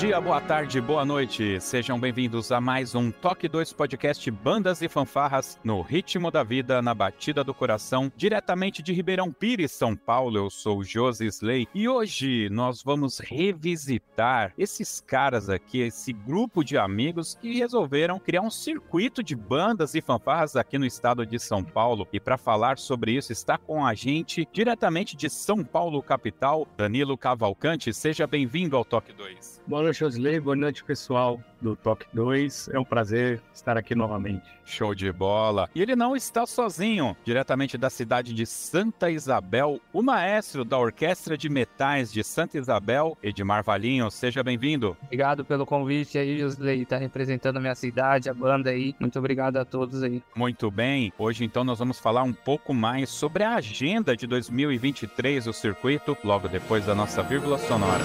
Dia, boa tarde, boa noite. Sejam bem-vindos a mais um Toque 2 Podcast Bandas e Fanfarras no ritmo da vida, na batida do coração, diretamente de Ribeirão Pires, São Paulo. Eu sou Josi Slay e hoje nós vamos revisitar esses caras aqui, esse grupo de amigos que resolveram criar um circuito de bandas e fanfarras aqui no estado de São Paulo. E para falar sobre isso está com a gente diretamente de São Paulo capital, Danilo Cavalcante. Seja bem-vindo ao Toque 2. Boa noite, Josley. Boa noite, pessoal do Toque 2. É um prazer estar aqui novamente. Show de bola. E ele não está sozinho. Diretamente da cidade de Santa Isabel, o maestro da Orquestra de Metais de Santa Isabel, Edmar Valinho. Seja bem-vindo. Obrigado pelo convite aí, Josley. Tá representando a minha cidade, a banda aí. Muito obrigado a todos aí. Muito bem. Hoje, então, nós vamos falar um pouco mais sobre a agenda de 2023 do circuito, logo depois da nossa vírgula sonora.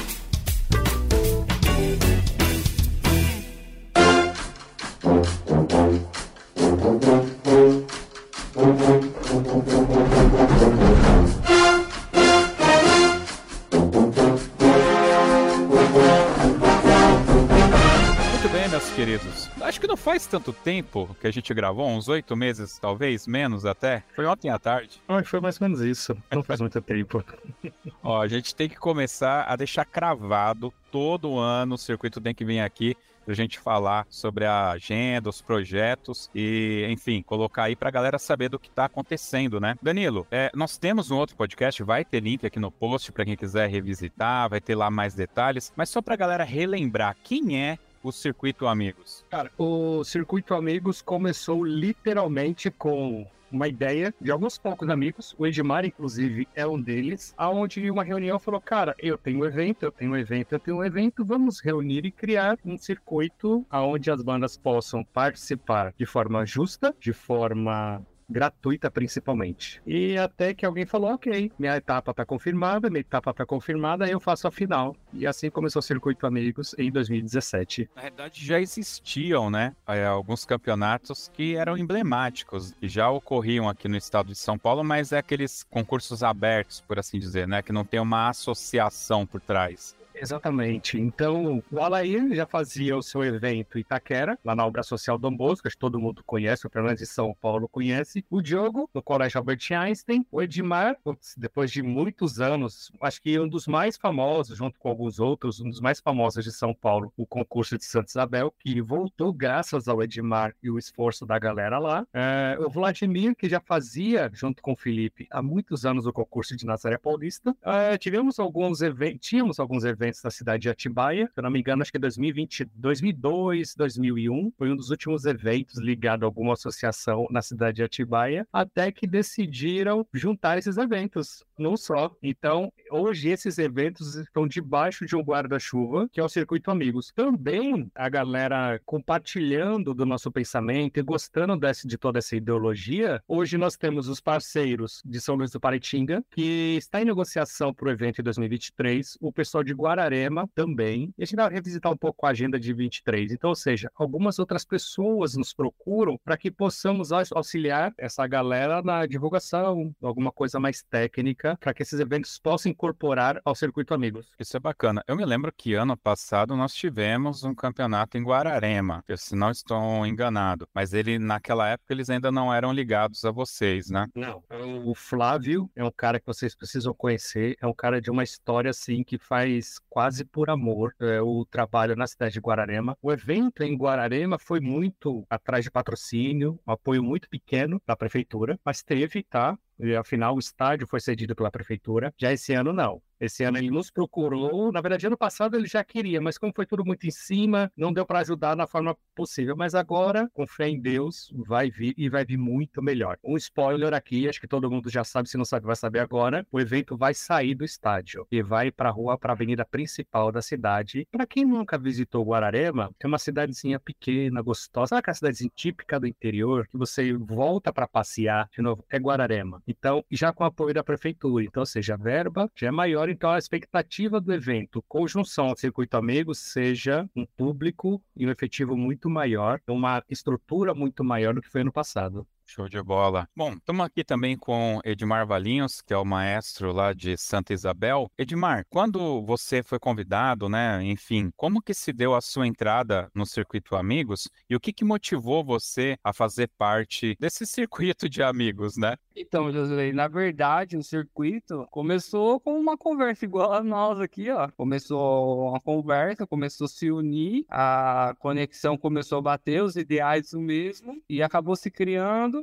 queridos. Acho que não faz tanto tempo que a gente gravou, uns oito meses, talvez, menos até. Foi ontem à tarde. Ah, foi mais ou menos isso. Não faz muito tempo. Ó, a gente tem que começar a deixar cravado todo ano o circuito tem que vir aqui pra gente falar sobre a agenda, os projetos e, enfim, colocar aí pra galera saber do que tá acontecendo, né? Danilo, é, nós temos um outro podcast, vai ter link aqui no post para quem quiser revisitar, vai ter lá mais detalhes, mas só pra galera relembrar quem é o Circuito Amigos? Cara, o Circuito Amigos começou literalmente com uma ideia de alguns poucos amigos, o Edmar, inclusive, é um deles, aonde uma reunião falou, cara, eu tenho um evento, eu tenho um evento, eu tenho um evento, vamos reunir e criar um circuito aonde as bandas possam participar de forma justa, de forma gratuita principalmente. E até que alguém falou, ok, minha etapa está confirmada, minha etapa está confirmada, eu faço a final. E assim começou o Circuito Amigos em 2017. Na verdade, já existiam, né, é, alguns campeonatos que eram emblemáticos e já ocorriam aqui no estado de São Paulo, mas é aqueles concursos abertos, por assim dizer, né, que não tem uma associação por trás. Exatamente. Então, o Alair já fazia o seu evento Itaquera, lá na obra social Dom Bosco, que todo mundo conhece, pelo menos de São Paulo conhece. O Diogo, no Colégio Albert Einstein. O Edmar, depois de muitos anos, acho que um dos mais famosos, junto com alguns outros, um dos mais famosos de São Paulo, o concurso de Santa Isabel, que voltou graças ao Edmar e o esforço da galera lá. É, o Vladimir, que já fazia, junto com o Felipe, há muitos anos o concurso de Nazaré Paulista. É, tivemos alguns eventos, tínhamos alguns eventos eventos na cidade de Atibaia. Se eu não me engano, acho que 2020, 2002, 2001 foi um dos últimos eventos ligado a alguma associação na cidade de Atibaia, até que decidiram juntar esses eventos. Num só. Então, hoje esses eventos estão debaixo de um guarda-chuva, que é o Circuito Amigos. Também a galera compartilhando do nosso pensamento e gostando desse, de toda essa ideologia, hoje nós temos os parceiros de São Luís do Paritinga, que está em negociação para o evento em 2023, o pessoal de Guararema também, e a gente vai revisitar um pouco a agenda de 23. Então, ou seja, algumas outras pessoas nos procuram para que possamos auxiliar essa galera na divulgação, alguma coisa mais técnica, para que esses eventos possam incorporar ao Circuito Amigos. Isso é bacana. Eu me lembro que ano passado nós tivemos um campeonato em Guararema, se não estou enganado, mas ele naquela época eles ainda não eram ligados a vocês, né? Não. O Flávio é um cara que vocês precisam conhecer, é um cara de uma história assim que faz quase por amor é, o trabalho na cidade de Guararema. O evento em Guararema foi muito atrás de patrocínio, um apoio muito pequeno da prefeitura, mas teve, tá? E, afinal, o estádio foi cedido pela prefeitura. Já esse ano, não. Esse ano ele nos procurou. Na verdade, ano passado ele já queria, mas como foi tudo muito em cima, não deu para ajudar na forma possível. Mas agora, com fé em Deus, vai vir e vai vir muito melhor. Um spoiler aqui, acho que todo mundo já sabe, se não sabe, vai saber agora. O evento vai sair do estádio e vai para a rua, para a avenida principal da cidade. Para quem nunca visitou Guararema, é uma cidadezinha pequena, gostosa. Sabe aquela cidadezinha típica do interior que você volta para passear de novo? É Guararema. Então, já com apoio da prefeitura. Então, ou seja, a verba já é maior então a expectativa do evento, conjunção ao Circuito Amigos, seja um público e um efetivo muito maior, uma estrutura muito maior do que foi ano passado. Show de bola. Bom, estamos aqui também com Edmar Valinhos, que é o maestro lá de Santa Isabel. Edmar, quando você foi convidado, né, enfim, como que se deu a sua entrada no Circuito Amigos e o que que motivou você a fazer parte desse circuito de amigos, né? Então, Josué, na verdade, o circuito começou com uma conversa igual a nós aqui, ó. Começou uma conversa, começou a se unir, a conexão começou a bater, os ideais o mesmo, e acabou se criando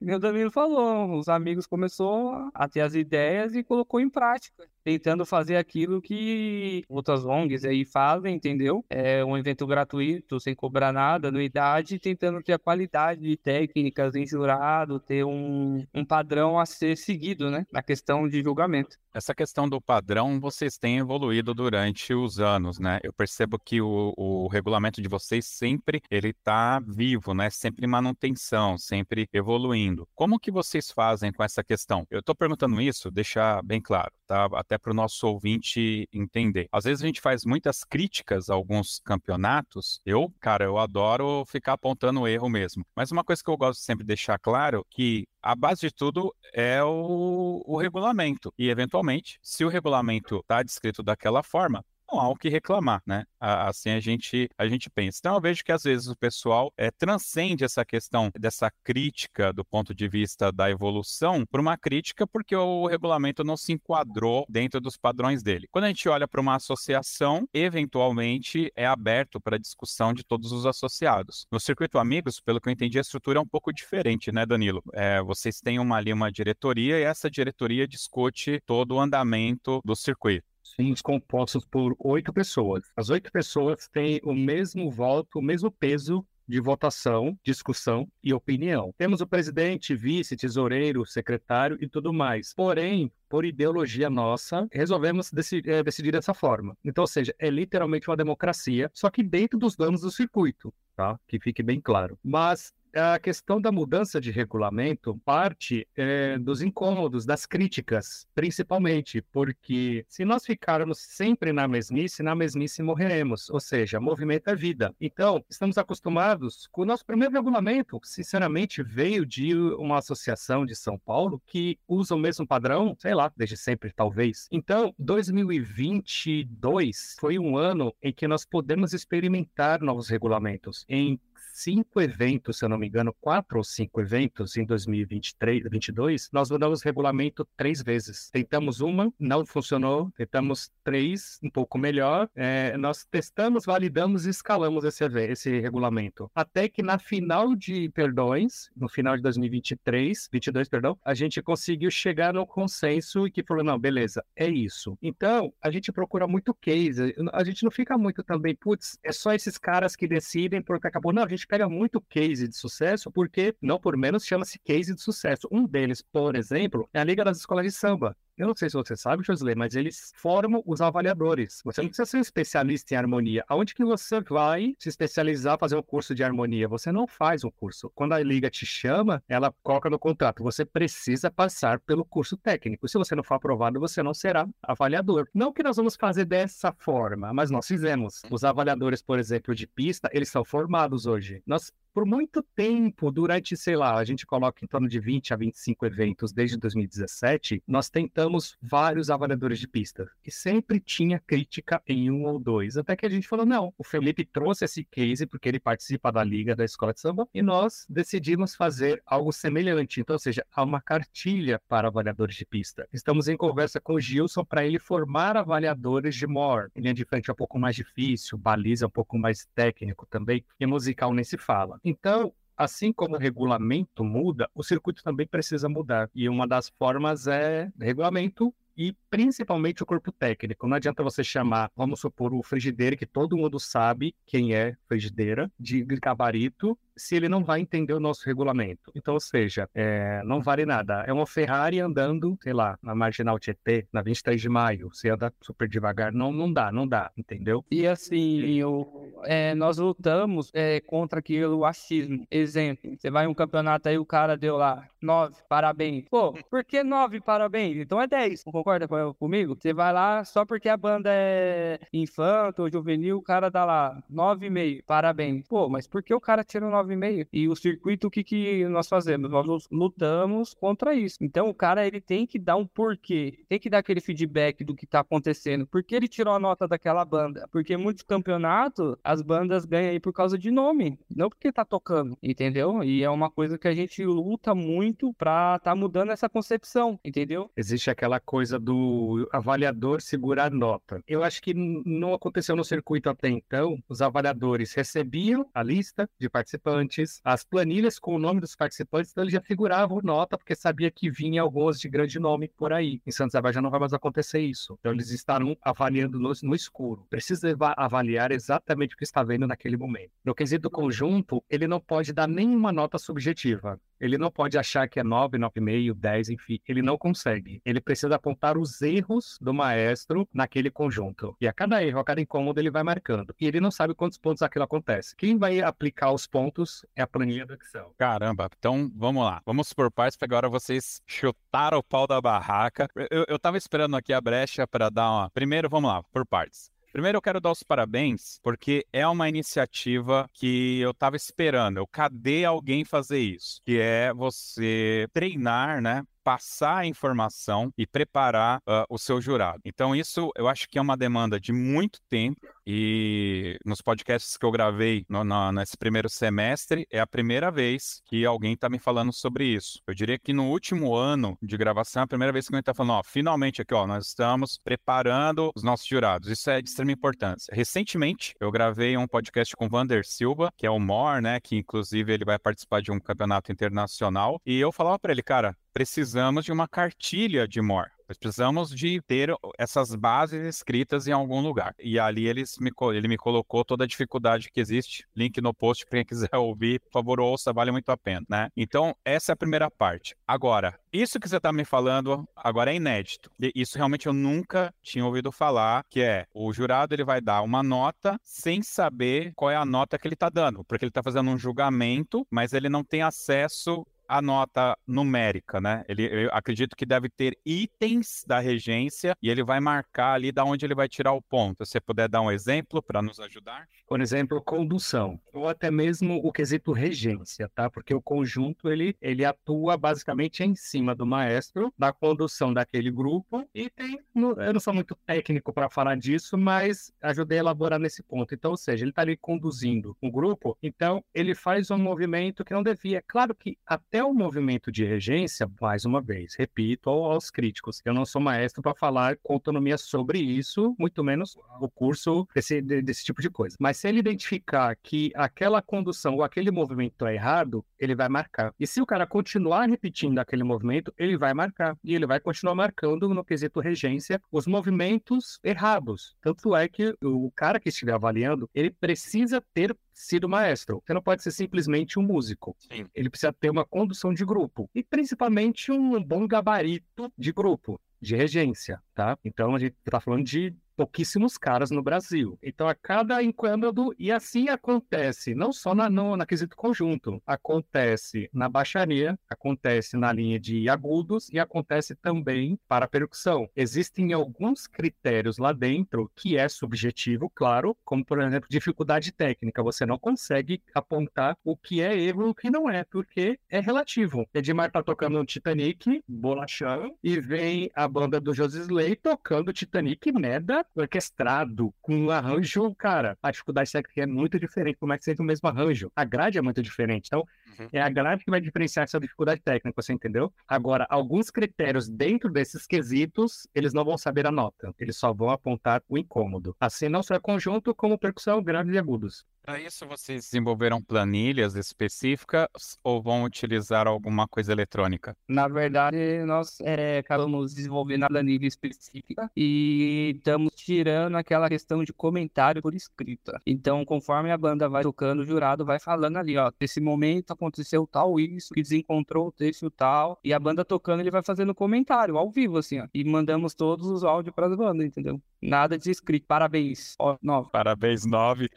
o Danilo falou, os amigos começou a ter as ideias e colocou em prática tentando fazer aquilo que outras ONGs aí fazem, entendeu? É um evento gratuito, sem cobrar nada, anuidade, tentando ter a qualidade de técnicas em jurado, ter um, um padrão a ser seguido, né? Na questão de julgamento. Essa questão do padrão, vocês têm evoluído durante os anos, né? Eu percebo que o, o regulamento de vocês sempre, ele tá vivo, né? Sempre em manutenção, sempre evoluindo. Como que vocês fazem com essa questão? Eu tô perguntando isso, deixar bem claro, tá? Até até para o nosso ouvinte entender. Às vezes a gente faz muitas críticas a alguns campeonatos. Eu, cara, eu adoro ficar apontando o erro mesmo. Mas uma coisa que eu gosto de sempre deixar claro que a base de tudo é o, o regulamento. E, eventualmente, se o regulamento está descrito daquela forma, há o que reclamar, né? Assim a gente, a gente pensa. Então eu vejo que às vezes o pessoal é, transcende essa questão dessa crítica do ponto de vista da evolução por uma crítica porque o regulamento não se enquadrou dentro dos padrões dele. Quando a gente olha para uma associação, eventualmente é aberto para discussão de todos os associados. No Circuito Amigos, pelo que eu entendi, a estrutura é um pouco diferente, né, Danilo? É, vocês têm uma, ali uma diretoria e essa diretoria discute todo o andamento do circuito compostos por oito pessoas. As oito pessoas têm o mesmo voto, o mesmo peso de votação, discussão e opinião. Temos o presidente, vice, tesoureiro, secretário e tudo mais. Porém, por ideologia nossa, resolvemos decidir, é, decidir dessa forma. Então, ou seja, é literalmente uma democracia, só que dentro dos danos do circuito, tá? Que fique bem claro. Mas a questão da mudança de regulamento parte é, dos incômodos, das críticas, principalmente, porque se nós ficarmos sempre na mesmice, na mesmice morreremos, ou seja, movimento é vida. Então, estamos acostumados com o nosso primeiro regulamento, sinceramente, veio de uma associação de São Paulo que usa o mesmo padrão, sei lá, desde sempre, talvez. Então, 2022 foi um ano em que nós podemos experimentar novos regulamentos. Em cinco eventos, se eu não me engano, quatro ou cinco eventos em 2023, 2022, nós mudamos o regulamento três vezes. Tentamos uma, não funcionou. Tentamos três, um pouco melhor. É, nós testamos, validamos e escalamos esse, esse regulamento. Até que na final de perdões, no final de 2023, 22, perdão, a gente conseguiu chegar no consenso e que falou, não, beleza, é isso. Então, a gente procura muito case. A gente não fica muito também, putz, é só esses caras que decidem porque acabou. Não, a gente pega muito case de sucesso, porque, não por menos, chama-se case de sucesso. Um deles, por exemplo, é a Liga das Escolas de Samba. Eu não sei se você sabe, Josley, mas eles formam os avaliadores. Você não precisa ser um especialista em harmonia. Aonde que você vai se especializar, fazer um curso de harmonia? Você não faz um curso. Quando a liga te chama, ela coloca no contrato. Você precisa passar pelo curso técnico. Se você não for aprovado, você não será avaliador. Não que nós vamos fazer dessa forma, mas nós fizemos. Os avaliadores, por exemplo, de pista, eles são formados hoje. Nós por muito tempo, durante, sei lá, a gente coloca em torno de 20 a 25 eventos desde 2017, nós tentamos vários avaliadores de pista. E sempre tinha crítica em um ou dois. Até que a gente falou: não, o Felipe trouxe esse case porque ele participa da liga da escola de samba e nós decidimos fazer algo semelhante. Então, ou seja, há uma cartilha para avaliadores de pista. Estamos em conversa com o Gilson para ele formar avaliadores de more. Linha de frente é um pouco mais difícil, baliza é um pouco mais técnico também, e musical nem se fala. Então, assim como o regulamento muda, o circuito também precisa mudar. E uma das formas é regulamento e principalmente o corpo técnico. Não adianta você chamar, vamos supor, o frigideiro, que todo mundo sabe quem é frigideira, de gabarito, se ele não vai entender o nosso regulamento. Então, ou seja, é, não vale nada. É uma Ferrari andando, sei lá, na Marginal Tietê, na 23 de maio. Você anda super devagar. Não, não dá, não dá, entendeu? E assim, eu, é, nós lutamos é, contra aquilo, o achismo. Exemplo, você vai em um campeonato aí, o cara deu lá nove, parabéns. Pô, por que nove parabéns? Então é dez. Não concorda comigo? Você vai lá só porque a banda é infanto ou juvenil, o cara dá lá nove e meio, parabéns. Pô, mas por que o cara tira nove 9,5. E o circuito, o que, que nós fazemos? Nós lutamos contra isso. Então, o cara, ele tem que dar um porquê, tem que dar aquele feedback do que tá acontecendo. Por que ele tirou a nota daquela banda? Porque muitos campeonatos, as bandas ganham aí por causa de nome, não porque tá tocando, entendeu? E é uma coisa que a gente luta muito pra tá mudando essa concepção, entendeu? Existe aquela coisa do avaliador segurar nota. Eu acho que não aconteceu no circuito até então. Os avaliadores recebiam a lista de participantes participantes, as planilhas com o nome dos participantes, então ele já figurava nota, porque sabia que vinha alguns de grande nome por aí. Em Santos Isabel já não vai mais acontecer isso. Então eles estarão avaliando no, no escuro. Precisa avaliar exatamente o que está vendo naquele momento. No quesito conjunto, ele não pode dar nenhuma nota subjetiva. Ele não pode achar que é 9, 9,5, 10, enfim. Ele não consegue. Ele precisa apontar os erros do maestro naquele conjunto. E a cada erro, a cada incômodo, ele vai marcando. E ele não sabe quantos pontos aquilo acontece. Quem vai aplicar os pontos é a planilha do Excel. Caramba, então vamos lá. Vamos por partes, porque agora vocês chutaram o pau da barraca. Eu, eu tava esperando aqui a brecha para dar uma. Primeiro, vamos lá, por partes. Primeiro eu quero dar os parabéns, porque é uma iniciativa que eu estava esperando. Eu cadê alguém fazer isso? Que é você treinar, né? Passar a informação e preparar uh, o seu jurado. Então, isso eu acho que é uma demanda de muito tempo. E nos podcasts que eu gravei no, no, nesse primeiro semestre, é a primeira vez que alguém está me falando sobre isso. Eu diria que no último ano de gravação, é a primeira vez que alguém está falando, ó, finalmente aqui, ó, nós estamos preparando os nossos jurados. Isso é de extrema importância. Recentemente, eu gravei um podcast com o Vander Silva, que é o MOR, né, que inclusive ele vai participar de um campeonato internacional, e eu falava para ele, cara, precisamos de uma cartilha de MOR. Nós precisamos de ter essas bases escritas em algum lugar. E ali eles me, ele me colocou toda a dificuldade que existe. Link no post para quem quiser ouvir, por favor, ouça, vale muito a pena, né? Então, essa é a primeira parte. Agora, isso que você está me falando agora é inédito. Isso realmente eu nunca tinha ouvido falar, que é o jurado ele vai dar uma nota sem saber qual é a nota que ele está dando, porque ele está fazendo um julgamento, mas ele não tem acesso a nota numérica, né? Ele, acredito que deve ter itens da regência e ele vai marcar ali da onde ele vai tirar o ponto. Se você puder dar um exemplo para nos ajudar? Por exemplo, condução, ou até mesmo o quesito regência, tá? Porque o conjunto ele, ele atua basicamente em cima do maestro, da condução daquele grupo e tem, eu não sou muito técnico para falar disso, mas ajudei a elaborar nesse ponto. Então, ou seja, ele está ali conduzindo um grupo, então ele faz um movimento que não devia. Claro que até até o movimento de regência, mais uma vez, repito aos críticos, eu não sou maestro para falar com autonomia sobre isso, muito menos o curso desse, desse tipo de coisa. Mas se ele identificar que aquela condução ou aquele movimento é errado, ele vai marcar. E se o cara continuar repetindo aquele movimento, ele vai marcar. E ele vai continuar marcando no quesito regência os movimentos errados. Tanto é que o cara que estiver avaliando, ele precisa ter sido maestro. Você não pode ser simplesmente um músico. Sim. Ele precisa ter uma condução de grupo e principalmente um bom gabarito de grupo, de regência, tá? Então a gente está falando de pouquíssimos caras no Brasil. Então, a cada incômodo, e assim acontece, não só na, no, na quesito conjunto, acontece na baixaria, acontece na linha de agudos e acontece também para percussão. Existem alguns critérios lá dentro que é subjetivo, claro, como, por exemplo, dificuldade técnica. Você não consegue apontar o que é erro e o que não é, porque é relativo. Edmar tá tocando um Titanic, bolachão, e vem a banda do José Slay tocando Titanic merda orquestrado, com um arranjo, cara, a dificuldade técnica é muito diferente, como é que seja o mesmo arranjo. A grade é muito diferente. Então, uhum. é a grade que vai diferenciar essa dificuldade técnica, você entendeu? Agora, alguns critérios dentro desses quesitos, eles não vão saber a nota. Eles só vão apontar o incômodo. Assim, não só é conjunto, como percussão, graves e agudos. Para isso, vocês desenvolveram planilhas específicas ou vão utilizar alguma coisa eletrônica? Na verdade, nós é, acabamos desenvolvendo a planilha específica e estamos tirando aquela questão de comentário por escrita. Então, conforme a banda vai tocando, o jurado vai falando ali, ó, nesse momento aconteceu tal isso, que desencontrou o texto tal, e a banda tocando, ele vai fazendo comentário ao vivo, assim, ó, e mandamos todos os áudios para as bandas, entendeu? Nada de escrito. Parabéns, ó, nove. Parabéns, nove.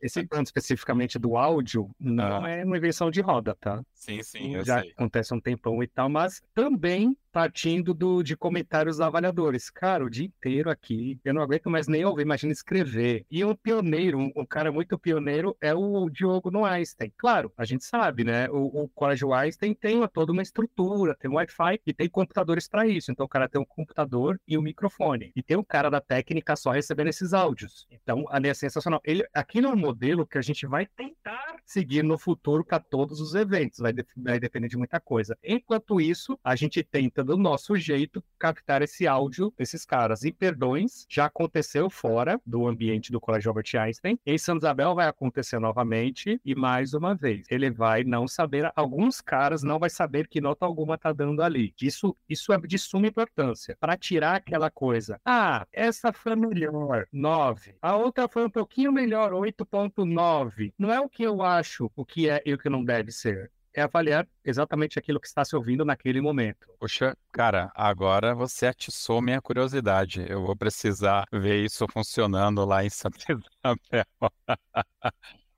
Esse plano especificamente do áudio não ah. é uma invenção de roda, tá? Sim, sim, Já sei. acontece um tempão e tal, mas também partindo do, de comentários avaliadores. Cara, o dia inteiro aqui, eu não aguento mais nem ouvir, imagina escrever. E um pioneiro, um, um, cara muito pioneiro é o Diogo no Einstein. Claro, a gente sabe, né? O, o Colégio Einstein tem toda uma estrutura, tem um Wi-Fi e tem computadores para isso. Então o cara tem um computador e um microfone. E tem um cara da técnica só recebendo esses áudios. Então, ali é sensacional. Ele, aqui no modelo que a gente vai tentar seguir no futuro para todos os eventos. Vai, vai depender de muita coisa. Enquanto isso, a gente tenta do nosso jeito, captar esse áudio desses caras. E perdões, já aconteceu fora do ambiente do Colégio Albert Einstein. Em São Isabel vai acontecer novamente e mais uma vez. Ele vai não saber, alguns caras não vai saber que nota alguma tá dando ali. Isso, isso é de suma importância. Para tirar aquela coisa. Ah, essa foi melhor, 9. A outra foi um pouquinho melhor, 8.9. Não é o que eu acho, o que é e o que não deve ser é avaliar exatamente aquilo que está se ouvindo naquele momento. Poxa, cara, agora você atiçou minha curiosidade. Eu vou precisar ver isso funcionando lá em Santa Isabel.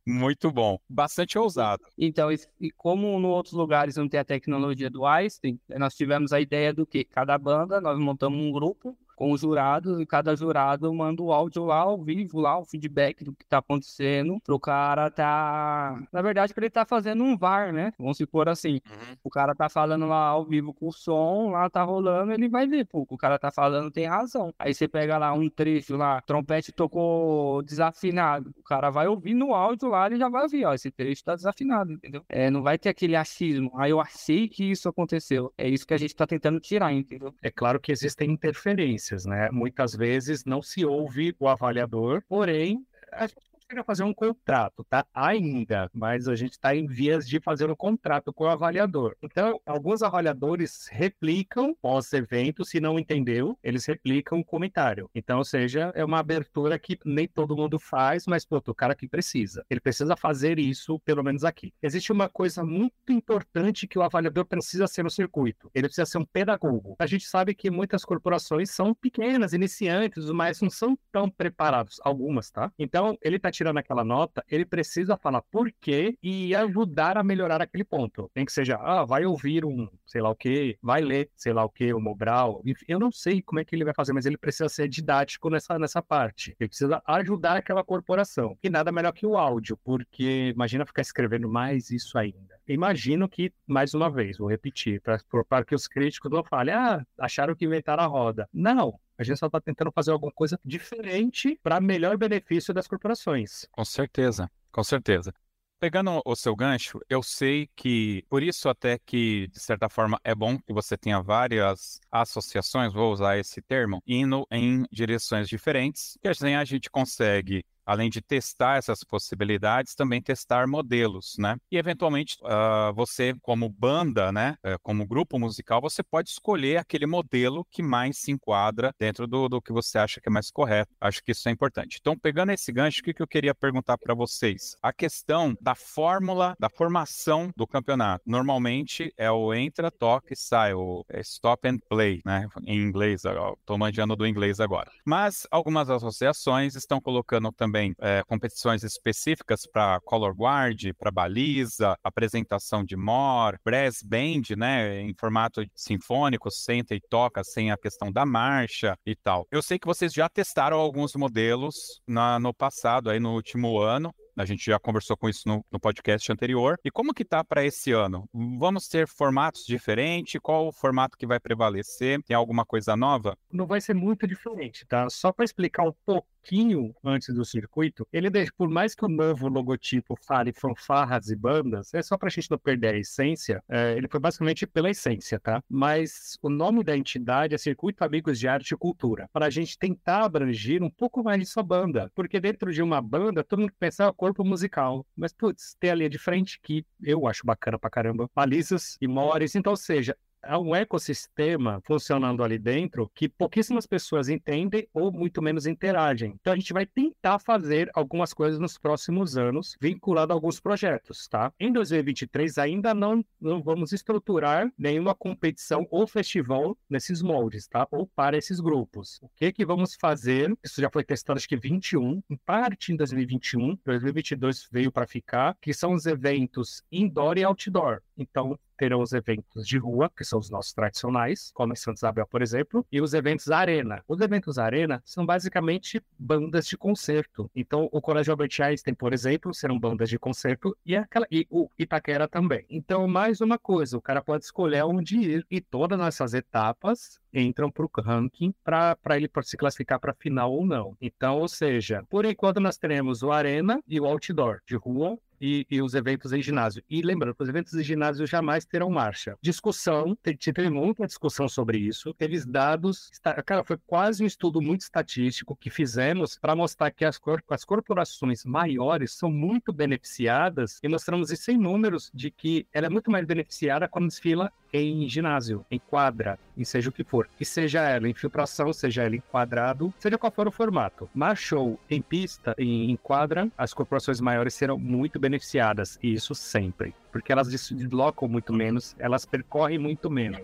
Muito bom, bastante ousado. Então, e como nos outros lugares não tem a tecnologia do Einstein, nós tivemos a ideia do que cada banda, nós montamos um grupo com os jurados e cada jurado manda o áudio lá ao vivo, lá o feedback do que tá acontecendo pro cara tá... Na verdade, que ele tá fazendo um VAR, né? Vamos supor assim, uhum. o cara tá falando lá ao vivo com o som, lá tá rolando, ele vai ver, pô, o cara tá falando tem razão. Aí você pega lá um trecho lá, trompete tocou desafinado, o cara vai ouvir no áudio lá, ele já vai ouvir, ó, esse trecho tá desafinado, entendeu? É, não vai ter aquele achismo, aí eu achei que isso aconteceu. É isso que a gente tá tentando tirar, entendeu? É claro que existem interferências né? Muitas vezes não se ouve o avaliador, porém, a gente chega fazer um contrato, tá? Ainda, mas a gente está em vias de fazer um contrato com o avaliador. Então, alguns avaliadores replicam pós-evento, se não entendeu, eles replicam o comentário. Então, ou seja, é uma abertura que nem todo mundo faz, mas, pô, o cara que precisa. Ele precisa fazer isso, pelo menos aqui. Existe uma coisa muito importante que o avaliador precisa ser no circuito. Ele precisa ser um pedagogo. A gente sabe que muitas corporações são pequenas, iniciantes, mas não são tão preparados. Algumas, tá? Então, ele está tirando aquela nota, ele precisa falar por quê e ajudar a melhorar aquele ponto. Tem que seja, ah, vai ouvir um, sei lá o quê, vai ler, sei lá o quê, o Mobral. Eu não sei como é que ele vai fazer, mas ele precisa ser didático nessa, nessa parte. Ele precisa ajudar aquela corporação. E nada melhor que o áudio, porque imagina ficar escrevendo mais isso ainda. Imagino que, mais uma vez, vou repetir, para que os críticos não falem, ah, acharam que inventaram a roda. Não, a gente só está tentando fazer alguma coisa diferente para melhor benefício das corporações. Com certeza, com certeza. Pegando o seu gancho, eu sei que, por isso até que, de certa forma, é bom que você tenha várias associações, vou usar esse termo, indo em direções diferentes, que assim a gente consegue além de testar essas possibilidades, também testar modelos, né? E eventualmente uh, você, como banda, né, uh, como grupo musical, você pode escolher aquele modelo que mais se enquadra dentro do, do que você acha que é mais correto. Acho que isso é importante. Então, pegando esse gancho, o que, que eu queria perguntar para vocês? A questão da fórmula, da formação do campeonato. Normalmente é o entra, toca e sai, o é stop and play, né? Em inglês, estou manjando do inglês agora. Mas algumas associações estão colocando também é, competições específicas para color guard, para baliza, apresentação de more, brass band, né? Em formato sinfônico, senta e toca sem a questão da marcha e tal. Eu sei que vocês já testaram alguns modelos na, no passado, aí no último ano. A gente já conversou com isso no, no podcast anterior. E como que tá para esse ano? Vamos ter formatos diferentes? Qual o formato que vai prevalecer? Tem alguma coisa nova? Não vai ser muito diferente, tá? Só para explicar um pouquinho antes do circuito, ele deixa, por mais que o novo logotipo fale fanfarras e bandas, é só para a gente não perder a essência, é, ele foi basicamente pela essência, tá? Mas o nome da entidade é Circuito Amigos de Arte e Cultura, para a gente tentar abranger um pouco mais de sua banda, porque dentro de uma banda, todo mundo pensa ah, corpo musical, mas putz, tem a de frente que eu acho bacana pra caramba, balizas e mores, então, ou seja, há um ecossistema funcionando ali dentro que pouquíssimas pessoas entendem ou muito menos interagem. Então a gente vai tentar fazer algumas coisas nos próximos anos, vinculado a alguns projetos, tá? Em 2023 ainda não, não vamos estruturar nenhuma competição ou festival nesses moldes, tá? Ou para esses grupos. O que que vamos fazer? Isso já foi testado acho que 21, em parte em 2021, 2022 veio para ficar, que são os eventos indoor e outdoor. Então, terão os eventos de rua, que são os nossos tradicionais, como em Santa Isabel, por exemplo, e os eventos Arena. Os eventos Arena são basicamente bandas de concerto. Então, o Colégio Albert Einstein, por exemplo, serão bandas de concerto e, aquela, e o Itaquera também. Então, mais uma coisa, o cara pode escolher onde ir e todas essas etapas entram para o ranking para ele se classificar para a final ou não. Então, ou seja, por enquanto nós teremos o Arena e o Outdoor de rua e, e, os eventos em ginásio. E lembrando os eventos em ginásio jamais terão marcha. Discussão, teve muita discussão sobre isso. Teve dados, cara, foi quase um estudo muito estatístico que fizemos para mostrar que as, cor, as corporações maiores são muito beneficiadas e mostramos isso em números de que ela é muito mais beneficiada quando desfila em ginásio, em quadra, e seja o que for. E seja ela infiltração, seja ela enquadrado, seja qual for o formato. Mas show em pista, em, em quadra, as corporações maiores serão muito beneficiadas, e isso sempre porque elas deslocam muito menos, elas percorrem muito menos.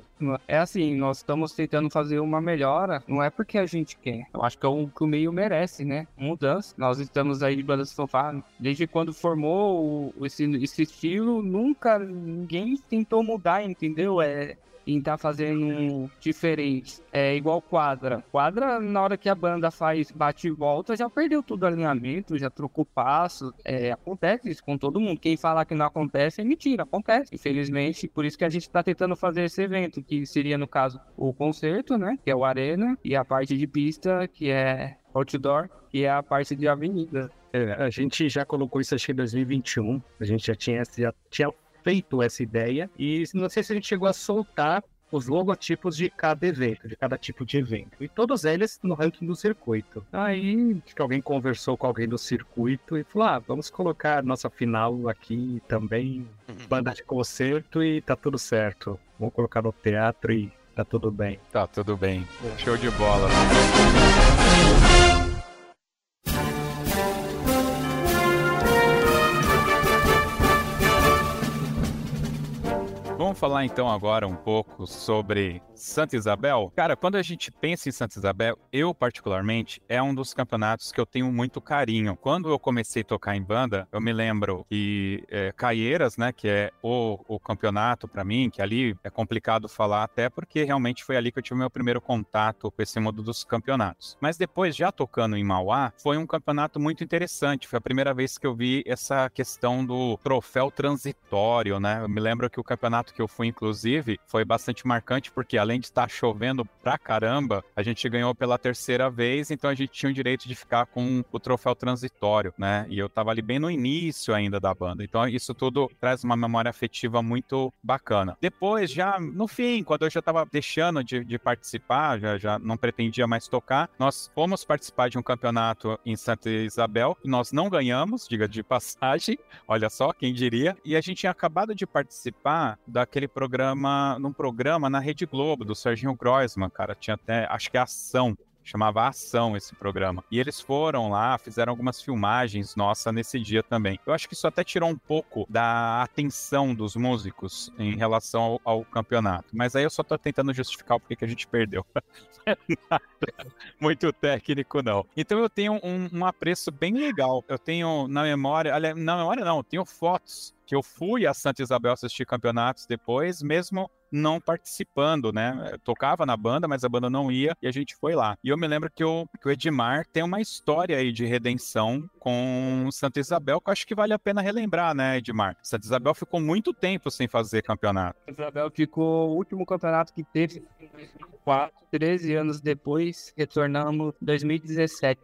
É assim, nós estamos tentando fazer uma melhora, não é porque a gente quer. Eu acho que é o que o meio merece, né? Mudança. Nós estamos aí de bandas fanfarra. Desde quando formou esse, esse estilo, nunca ninguém tentou mudar, entendeu? É, em estar tá fazendo diferente. É igual quadra. Quadra, na hora que a banda faz bate e volta, já perdeu todo o alinhamento, já trocou passo. É, acontece isso com todo mundo. Quem falar que não acontece é mentira, acontece. Infelizmente, por isso que a gente está tentando fazer esse evento, que seria, no caso, o concerto, né? Que é o Arena, e a parte de pista, que é outdoor, que é a parte de avenida. É, a gente já colocou isso acho que em 2021. A gente já tinha, já tinha feito essa ideia e não sei se a gente chegou a soltar os logotipos de cada evento, de cada tipo de evento. E todos eles no ranking do circuito. Aí, acho que alguém conversou com alguém do circuito e falou: ah, vamos colocar nossa final aqui também, uhum. banda de concerto e tá tudo certo. Vamos colocar no teatro e tá tudo bem. Tá tudo bem. É. Show de bola. Vamos falar então agora um pouco sobre Santa Isabel. Cara, quando a gente pensa em Santa Isabel, eu particularmente, é um dos campeonatos que eu tenho muito carinho. Quando eu comecei a tocar em banda, eu me lembro que é, Caieiras, né, que é o, o campeonato para mim, que ali é complicado falar até porque realmente foi ali que eu tive meu primeiro contato com esse mundo dos campeonatos. Mas depois, já tocando em Mauá, foi um campeonato muito interessante. Foi a primeira vez que eu vi essa questão do troféu transitório, né? Eu me lembro que o campeonato que eu fui, inclusive, foi bastante marcante, porque além de estar chovendo pra caramba, a gente ganhou pela terceira vez, então a gente tinha o direito de ficar com o troféu transitório, né? E eu tava ali bem no início ainda da banda. Então isso tudo traz uma memória afetiva muito bacana. Depois, já no fim, quando eu já tava deixando de, de participar, já, já não pretendia mais tocar, nós fomos participar de um campeonato em Santa Isabel, nós não ganhamos, diga de passagem, olha só, quem diria, e a gente tinha acabado de participar daquele programa, num programa na Rede Globo, do Serginho Groisman, cara, tinha até, acho que é Ação, chamava Ação esse programa. E eles foram lá, fizeram algumas filmagens nossa nesse dia também. Eu acho que isso até tirou um pouco da atenção dos músicos em relação ao, ao campeonato. Mas aí eu só tô tentando justificar o porquê que a gente perdeu. Muito técnico, não. Então eu tenho um, um apreço bem legal. Eu tenho na memória, na memória não, eu tenho fotos que eu fui a Santa Isabel assistir campeonatos depois, mesmo não participando, né? Eu tocava na banda, mas a banda não ia e a gente foi lá. E eu me lembro que o, que o Edmar tem uma história aí de redenção com Santa Isabel que eu acho que vale a pena relembrar, né, Edmar? Santa Isabel ficou muito tempo sem fazer campeonato. Santa Isabel ficou o último campeonato que teve em 2004, 13 anos depois, retornamos em 2017.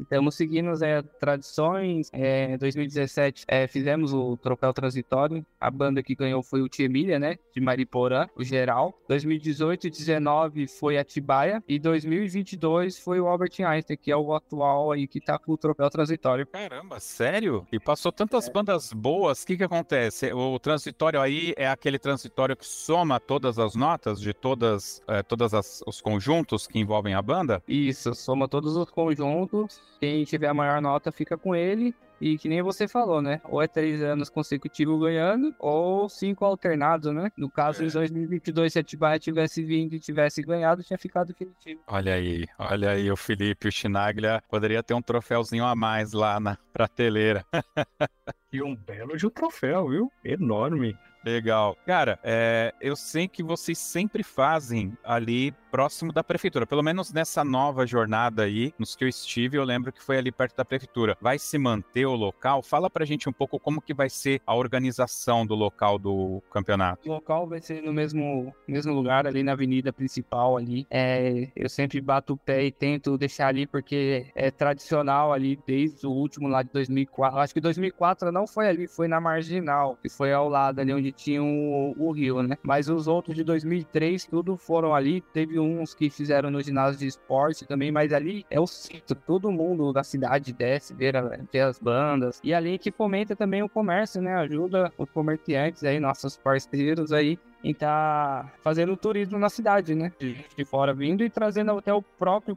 Estamos seguindo é, tradições. Em é, 2017 é, fizemos o troféu transitório. A banda que ganhou foi o Tia Emília, né? De Mariporã, o geral. 2018 e 2019 foi a Tibaia. E 2022 foi o Albert Einstein, que é o atual aí que tá com o troféu transitório. Caramba, sério? E passou tantas bandas boas. O que que acontece? O transitório aí é aquele transitório que soma todas as notas de todas, é, todas as, os conjuntos que envolvem a banda? Isso, soma todos os conjuntos quem tiver a maior nota fica com ele. E que nem você falou, né? Ou é três anos consecutivos ganhando, ou cinco alternados, né? No caso, em 2022, se a Atibaia tivesse vindo e tivesse ganhado, tinha ficado definitivo. Olha aí, olha aí, o Felipe, o Chinaglia poderia ter um troféuzinho a mais lá na prateleira. e um belo de um troféu, viu? Enorme. Legal. Cara, é, eu sei que vocês sempre fazem ali próximo da prefeitura. Pelo menos nessa nova jornada aí, nos que eu estive, eu lembro que foi ali perto da prefeitura. Vai se manter o local? Fala pra gente um pouco como que vai ser a organização do local do campeonato. O local vai ser no mesmo, mesmo lugar, ali na avenida principal ali. É, eu sempre bato o pé e tento deixar ali porque é tradicional ali desde o último lá de 2004. Acho que 2004 não foi ali, foi na Marginal, que foi ao lado ali onde tinha o, o rio, né? Mas os outros de 2003, tudo foram ali. Teve uns que fizeram no ginásio de esporte também, mas ali é o centro. Todo mundo da cidade desce, ver, as bandas. E ali que fomenta também o comércio, né? Ajuda os comerciantes aí, nossos parceiros aí, em tá fazendo turismo na cidade, né? De fora vindo e trazendo até o próprio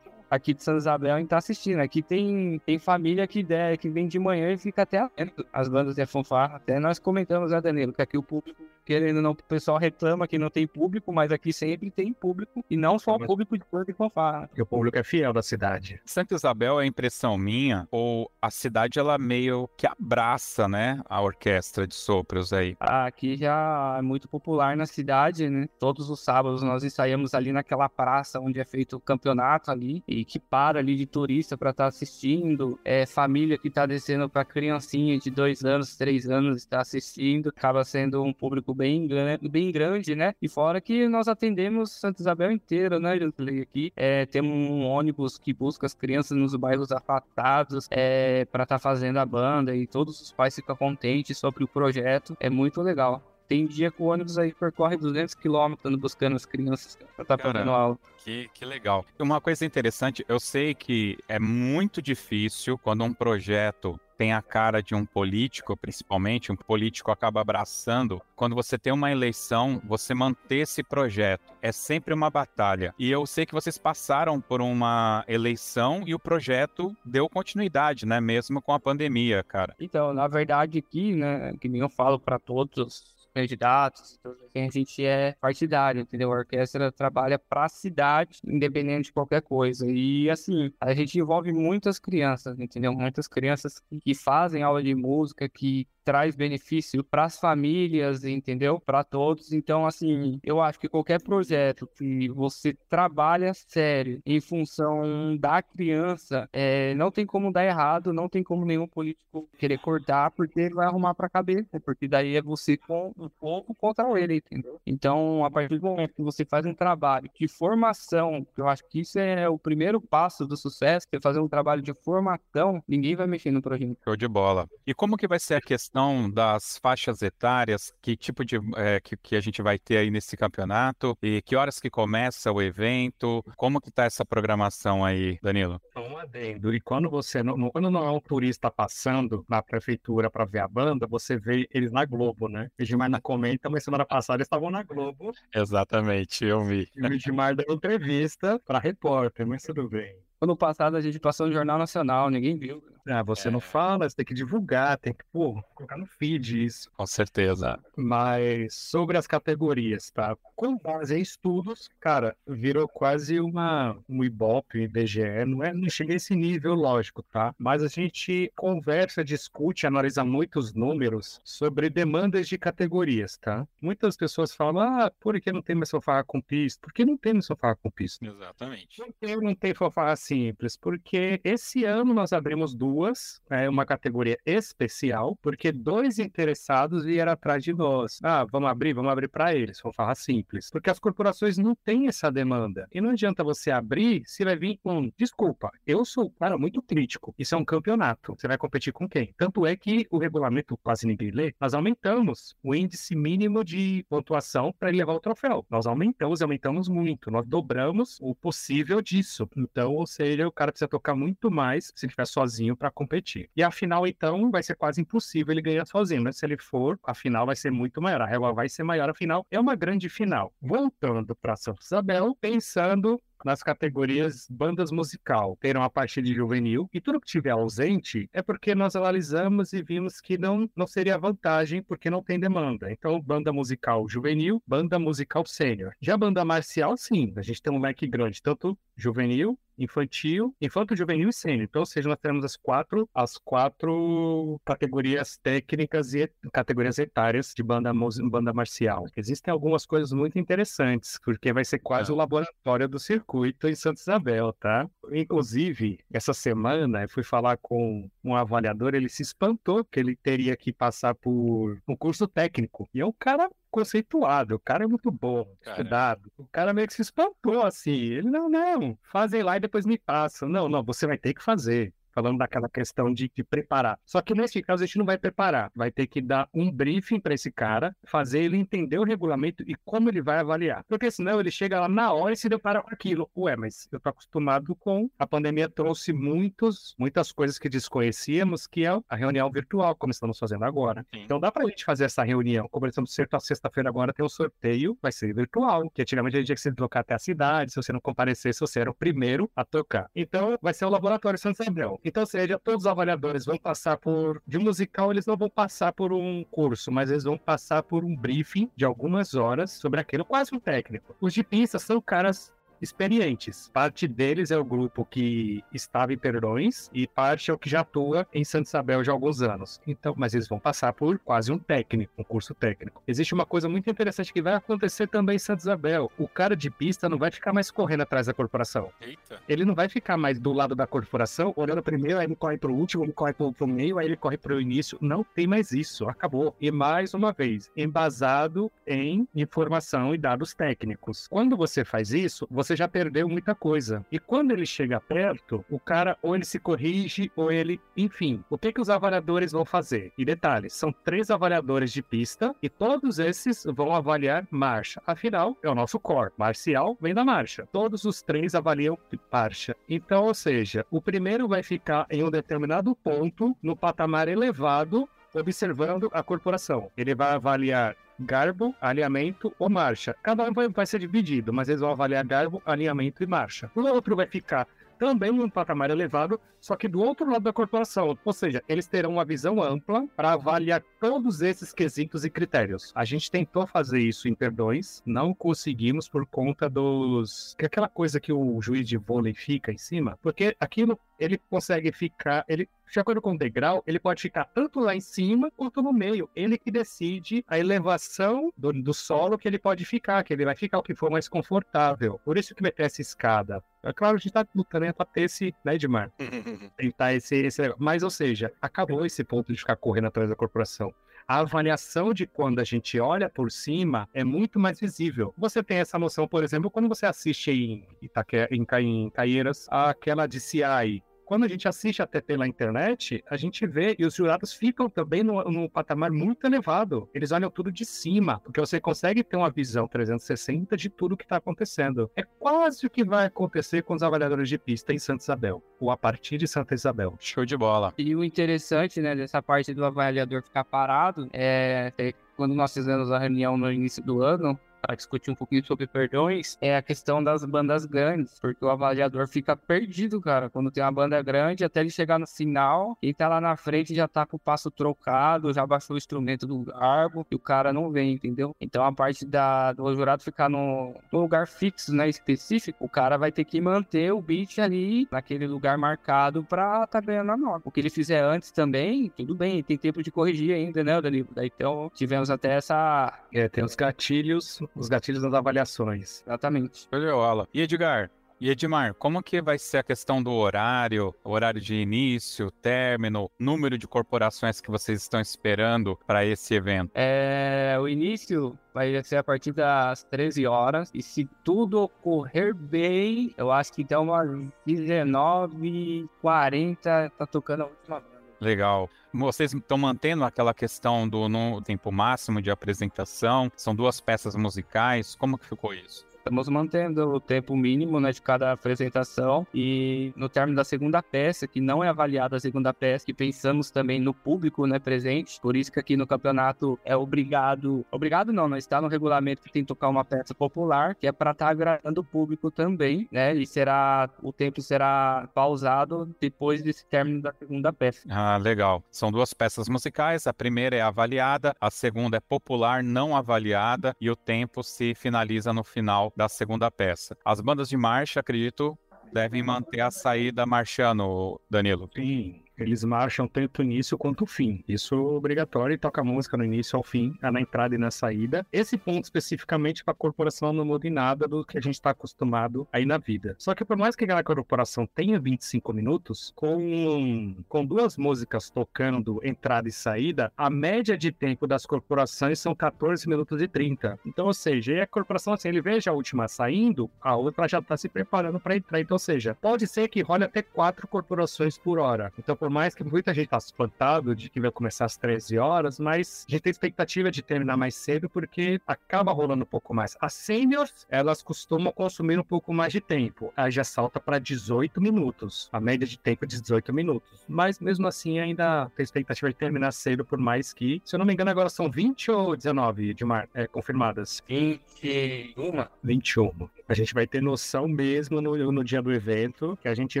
aqui de São Isabel estar tá assistindo. Aqui tem, tem família que, der, que vem de manhã e fica até às bandas de fanfarra. Até nós comentamos, né, Danilo, que aqui o público querendo não, o pessoal reclama que não tem público, mas aqui sempre tem público, e não só o público de de fanfarra. Porque o público é fiel da cidade. Santa Isabel é impressão minha, ou a cidade ela meio que abraça, né, a orquestra de sopros aí? Aqui já é muito popular na cidade, né? Todos os sábados nós ensaiamos ali naquela praça onde é feito o campeonato ali, e que para ali de turista para estar tá assistindo, é família que tá descendo para criancinha de dois anos, três anos está assistindo, acaba sendo um público bem, bem grande, né? E fora que nós atendemos Santa Isabel inteira, né, Jusilei? Aqui é, temos um ônibus que busca as crianças nos bairros afastados é, para estar tá fazendo a banda e todos os pais ficam contentes sobre o projeto. É muito legal. Tem dia que o ônibus aí percorre 200 quilômetros buscando as crianças para estar tá fazendo aula. Que, que legal. Uma coisa interessante, eu sei que é muito difícil quando um projeto tem a cara de um político, principalmente, um político acaba abraçando. Quando você tem uma eleição, você manter esse projeto é sempre uma batalha. E eu sei que vocês passaram por uma eleição e o projeto deu continuidade, né? Mesmo com a pandemia, cara. Então, na verdade, aqui, né, que nem eu falo para todos candidatos, a gente é partidário, entendeu? A orquestra trabalha para a cidade, independente de qualquer coisa. E assim, a gente envolve muitas crianças, entendeu? Muitas crianças que fazem aula de música, que traz benefício para as famílias, entendeu? Para todos. Então, assim, eu acho que qualquer projeto que você trabalha sério em função da criança, é, não tem como dar errado, não tem como nenhum político querer cortar, porque ele vai arrumar para a cabeça, porque daí é você com o povo contra ele, entendeu? Então, a partir do momento que você faz um trabalho de formação, eu acho que isso é o primeiro passo do sucesso, é fazer um trabalho de formação, ninguém vai mexer no projeto. Show de bola. E como que vai ser a questão das faixas etárias? Que tipo de é, que, que a gente vai ter aí nesse campeonato? E que horas que começa o evento? Como que tá essa programação aí, Danilo? Um adendo. E quando você não, quando não é um turista passando na prefeitura para ver a banda, você vê eles na Globo, né? O Edmar na comenta, mas semana passada eles estavam na Globo. Exatamente, eu vi. E o Edmar deu entrevista para repórter, mas tudo bem. Ano passado a gente passou no Jornal Nacional, ninguém viu. Ah, você é. não fala, você tem que divulgar, tem que pô, colocar no feed isso. Com certeza. Mas sobre as categorias, tá? Com base em estudos, cara, virou quase uma um Ibope, IBGE, não é, não chega a esse nível, lógico, tá? Mas a gente conversa, discute, analisa muitos números sobre demandas de categorias, tá? Muitas pessoas falam, ah, por que não tem mais sofá com pista? Por que não tem mais sofá com pista? Exatamente. Por que não tem sofá simples? Porque esse ano nós abrimos duas duas, é uma categoria especial, porque dois interessados vieram atrás de nós. Ah, vamos abrir, vamos abrir para eles, falar simples. Porque as corporações não têm essa demanda. E não adianta você abrir se vai vir com, desculpa, eu sou cara muito crítico. Isso é um campeonato. Você vai competir com quem? Tanto é que o regulamento quase ninguém lê, nós aumentamos o índice mínimo de pontuação para levar o troféu. Nós aumentamos e aumentamos muito. Nós dobramos o possível disso. Então, ou seja, o cara precisa tocar muito mais se ele estiver sozinho para competir. E a final, então, vai ser quase impossível ele ganhar sozinho, né? Se ele for, a final vai ser muito maior, a régua vai ser maior, a final é uma grande final. Voltando para São Isabel, pensando nas categorias bandas musical, terão a parte de juvenil, e tudo que tiver ausente é porque nós analisamos e vimos que não, não seria vantagem, porque não tem demanda. Então, banda musical juvenil, banda musical sênior. Já banda marcial, sim, a gente tem um leque grande, tanto juvenil, infantil, infanto, juvenil e sênior. Então, ou seja, nós temos as quatro, as quatro categorias técnicas e categorias etárias de banda, banda marcial. Existem algumas coisas muito interessantes, porque vai ser quase o laboratório do circuito circuito em Santa Isabel, tá? Inclusive, essa semana eu fui falar com um avaliador, ele se espantou que ele teria que passar por um curso técnico. E é um cara conceituado, o cara é muito bom, cara. estudado. O cara meio que se espantou assim. Ele, não, não, fazem lá e depois me passam. Não, não, você vai ter que fazer falando daquela questão de, de, preparar. Só que nesse caso a gente não vai preparar, vai ter que dar um briefing para esse cara, fazer ele entender o regulamento e como ele vai avaliar. Porque senão ele chega lá na hora e se depara com aquilo. Ué, mas eu tô acostumado com a pandemia trouxe muitos, muitas coisas que desconhecíamos, que é a reunião virtual, como estamos fazendo agora. Sim. Então dá para a gente fazer essa reunião. Como estamos certo, sexta-feira agora tem um sorteio, vai ser virtual, que antigamente a gente tinha que se deslocar até a cidade, se você não comparecesse, você era o primeiro a tocar. Então vai ser o Laboratório Santos Gabriel. Então, seja, todos os avaliadores vão passar por. De musical, eles não vão passar por um curso, mas eles vão passar por um briefing de algumas horas sobre aquilo, quase um técnico. Os de pista são caras experientes. Parte deles é o grupo que estava em Perdões e parte é o que já atua em Santa Isabel já há alguns anos. Então, mas eles vão passar por quase um técnico, um curso técnico. Existe uma coisa muito interessante que vai acontecer também em Santa Isabel. O cara de pista não vai ficar mais correndo atrás da corporação. Eita. Ele não vai ficar mais do lado da corporação, olhando primeiro, aí ele corre para o último, ele corre para o meio, aí ele corre para o início. Não tem mais isso, acabou. E mais uma vez, embasado em informação e dados técnicos. Quando você faz isso, você você já perdeu muita coisa. E quando ele chega perto, o cara ou ele se corrige ou ele, enfim, o que que os avaliadores vão fazer? E detalhe, são três avaliadores de pista e todos esses vão avaliar marcha. Afinal, é o nosso core. Marcial vem da marcha. Todos os três avaliam marcha. Então, ou seja, o primeiro vai ficar em um determinado ponto no patamar elevado observando a corporação. Ele vai avaliar garbo, alinhamento ou marcha. Cada um vai, vai ser dividido, mas eles vão avaliar garbo, alinhamento e marcha. O outro vai ficar também um patamar elevado, só que do outro lado da corporação. Ou seja, eles terão uma visão ampla para avaliar todos esses quesitos e critérios. A gente tentou fazer isso em perdões, não conseguimos por conta dos. é aquela coisa que o juiz de vôlei fica em cima, porque aquilo ele consegue ficar. Ele de acordo com o degrau, ele pode ficar tanto lá em cima quanto no meio. Ele que decide a elevação do, do solo que ele pode ficar, que ele vai ficar o que for mais confortável. Por isso que vai ter essa escada. É claro, a gente tá lutando para ter esse, né, Edmar? Tentar esse, esse. Mas, ou seja, acabou esse ponto de ficar correndo atrás da corporação a avaliação de quando a gente olha por cima é muito mais visível. Você tem essa noção, por exemplo, quando você assiste em, Itaque, em, em Caieiras, aquela de CI, quando a gente assiste até pela internet, a gente vê e os jurados ficam também num, patamar muito elevado. Eles olham tudo de cima, porque você consegue ter uma visão 360 de tudo que está acontecendo. É quase o que vai acontecer com os avaliadores de pista em Santa Isabel, ou a partir de Santa Isabel. Show de bola. E o interessante, né, dessa parte do avaliador ficar parado é, é quando nós fizemos a reunião no início do ano, para discutir um pouquinho sobre perdões é a questão das bandas grandes, porque o avaliador fica perdido, cara, quando tem uma banda grande, até ele chegar no final, quem tá lá na frente já tá com o passo trocado, já baixou o instrumento do garbo e o cara não vem, entendeu? Então a parte da, do jurado ficar no, no lugar fixo, né, específico, o cara vai ter que manter o beat ali naquele lugar marcado pra tá ganhando a nota. O que ele fizer antes também, tudo bem, tem tempo de corrigir ainda, né, Danilo? Então tivemos até essa... É, tem os gatilhos os gatilhos das avaliações. Exatamente. Olha, E Edgar, e Edmar, como que vai ser a questão do horário, horário de início, término, número de corporações que vocês estão esperando para esse evento? É, o início vai ser a partir das 13 horas e se tudo ocorrer bem, eu acho que até umas 19h40 tá tocando a última banda. Legal. Vocês estão mantendo aquela questão do no tempo máximo de apresentação? São duas peças musicais. Como que ficou isso? Estamos mantendo o tempo mínimo né, de cada apresentação e no término da segunda peça, que não é avaliada a segunda peça, que pensamos também no público né, presente, por isso que aqui no campeonato é obrigado, obrigado não, não está no regulamento que tem que tocar uma peça popular, que é para estar tá agradando o público também, né? E será, o tempo será pausado depois desse término da segunda peça. Ah, legal. São duas peças musicais, a primeira é avaliada, a segunda é popular, não avaliada, e o tempo se finaliza no final da segunda peça. As bandas de marcha, acredito, devem manter a saída marchando, Danilo. Sim, eles marcham tanto o início quanto o fim. Isso é obrigatório e toca música no início ao fim, na entrada e na saída. Esse ponto especificamente para a corporação não muda em nada do que a gente está acostumado aí na vida. Só que por mais que a corporação tenha 25 minutos, com, com duas músicas tocando entrada e saída, a média de tempo das corporações são 14 minutos e 30. Então, ou seja, a corporação, assim, ele veja a última saindo, a outra já está se preparando para entrar. Então, ou seja, pode ser que role até quatro corporações por hora. Então, por por mais que muita gente tá espantado de que vai começar às 13 horas, mas a gente tem expectativa de terminar mais cedo porque acaba rolando um pouco mais. As seniors, elas costumam consumir um pouco mais de tempo. Aí já salta para 18 minutos. A média de tempo é de 18 minutos. Mas mesmo assim ainda tem expectativa de terminar cedo, por mais que, se eu não me engano, agora são 20 ou 19 de mar, é, confirmadas? 21. 21. A gente vai ter noção mesmo no, no dia do evento que a gente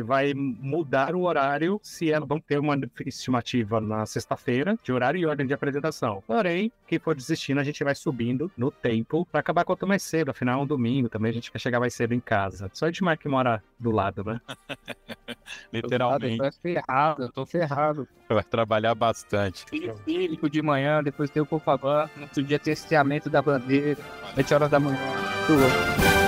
vai mudar o horário se ela vão ter uma estimativa na sexta-feira de horário e ordem de apresentação. Porém, quem for desistindo, a gente vai subindo no tempo para acabar quanto mais cedo. Afinal, é um domingo também, a gente quer chegar mais cedo em casa. Só de Edmar que mora do lado, né? Literalmente. Eu tô ferrado, eu tô ferrado. Vai trabalhar bastante. Filho de manhã, depois tem o Cofabã, no outro dia tem esse da bandeira, 8 horas da manhã. Tudo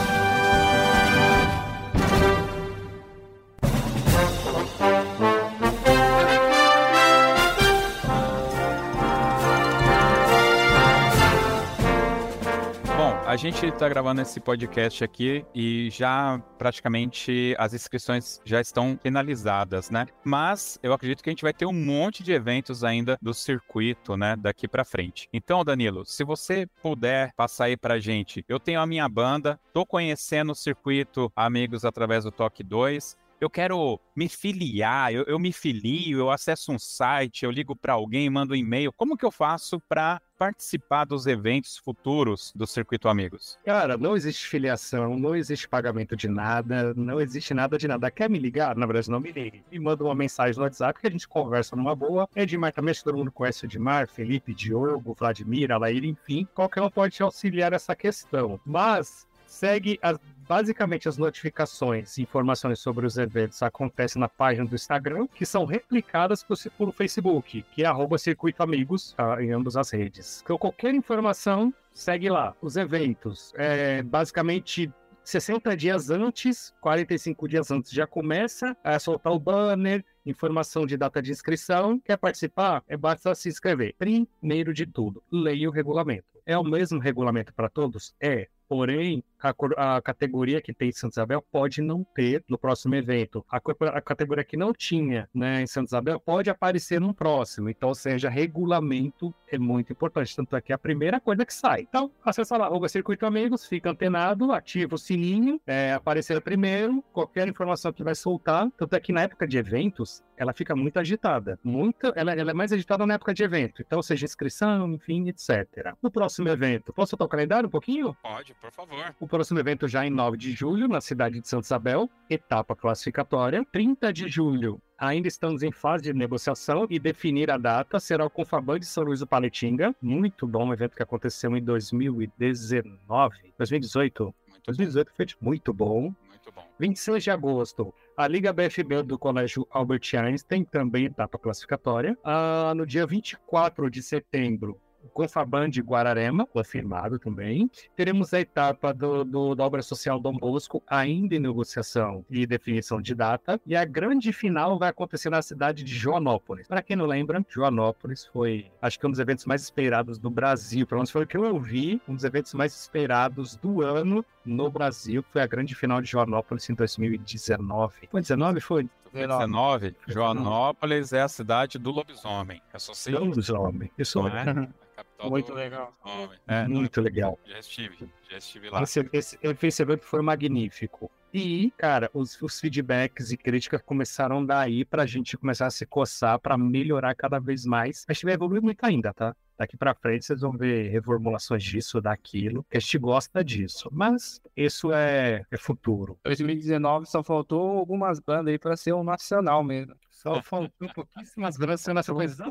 A gente está gravando esse podcast aqui e já praticamente as inscrições já estão finalizadas, né? Mas eu acredito que a gente vai ter um monte de eventos ainda do circuito, né, daqui para frente. Então, Danilo, se você puder passar aí pra gente, eu tenho a minha banda, tô conhecendo o circuito amigos através do Toque 2 eu quero me filiar, eu, eu, me filio, eu acesso um site, eu ligo para alguém, mando um e-mail. Como que eu faço para participar dos eventos futuros do Circuito Amigos? Cara, não existe filiação, não existe pagamento de nada, não existe nada de nada. Quer me ligar? Na verdade, não me ligue. Me manda uma mensagem no WhatsApp que a gente conversa numa boa. Edmar também, todo mundo conhece o Edmar, Felipe, Diogo, Vladimir, Alair, enfim. Qualquer um pode auxiliar essa questão. Mas segue as basicamente as notificações e informações sobre os eventos acontecem na página do Instagram, que são replicadas por, por Facebook, que é arroba Circuito Amigos tá, em ambas as redes. Então, qualquer informação, segue lá. Os eventos, é, basicamente 60 dias antes, 45 dias antes, já começa a soltar o banner, informação de data de inscrição. Quer participar? É basta se inscrever. Primeiro de tudo, leia o regulamento. É o mesmo regulamento para todos? É. Porém, a, a, categoria que tem em Santa Isabel pode não ter no próximo evento. A, a, categoria que não tinha né, em Santa Isabel pode aparecer no próximo. Então, ou seja, regulamento é muito importante. Tanto é que é a primeira coisa que sai. Então, acessa lá, arroba Circuito Amigos, fica antenado, ativa o sininho, é, aparecer primeiro, qualquer informação que vai soltar. Tanto é que na época de eventos, ela fica muito agitada. Muita, ela, ela é mais agitada na época de evento. Então, seja inscrição, enfim, etc. No próximo evento, posso soltar o calendário um pouquinho? Pode, por favor. O próximo evento já em 9 de julho, na cidade de Santa Isabel, etapa classificatória. 30 de julho, ainda estamos em fase de negociação e definir a data. Será o Confaban de São Luís do Paletinga. Muito bom um evento que aconteceu em 2019, 2018. Muito 2018 foi muito bom. Muito bom. 26 de agosto, a Liga BFB do Colégio Albert Einstein, também etapa classificatória. Ah, no dia 24 de setembro, Confaban de Guararema, confirmado também. Teremos a etapa do, do, da obra social Dom Bosco, ainda em negociação e definição de data. E a grande final vai acontecer na cidade de Joanópolis. Para quem não lembra, Joanópolis foi, acho que um dos eventos mais esperados do Brasil. Pelo menos foi o que eu vi, um dos eventos mais esperados do ano no Brasil. Foi a grande final de Joanópolis em 2019. Foi 19? Foi? 19. Joanópolis é a cidade do lobisomem. Eu só sei. Lobisomem. Isso é. Muito legal. É, muito legal. Já estive, já estive lá. Esse, esse evento foi magnífico. E, cara, os, os, feedbacks e críticas começaram daí pra gente começar a se coçar para melhorar cada vez mais. A gente vai evoluir muito ainda, tá? Daqui para frente vocês vão ver reformulações disso, daquilo, a gente gosta disso. Mas isso é, é futuro. 2019 só faltou algumas bandas aí para ser um nacional mesmo. Só faltou pouquíssimas bandas sendo essa coisa.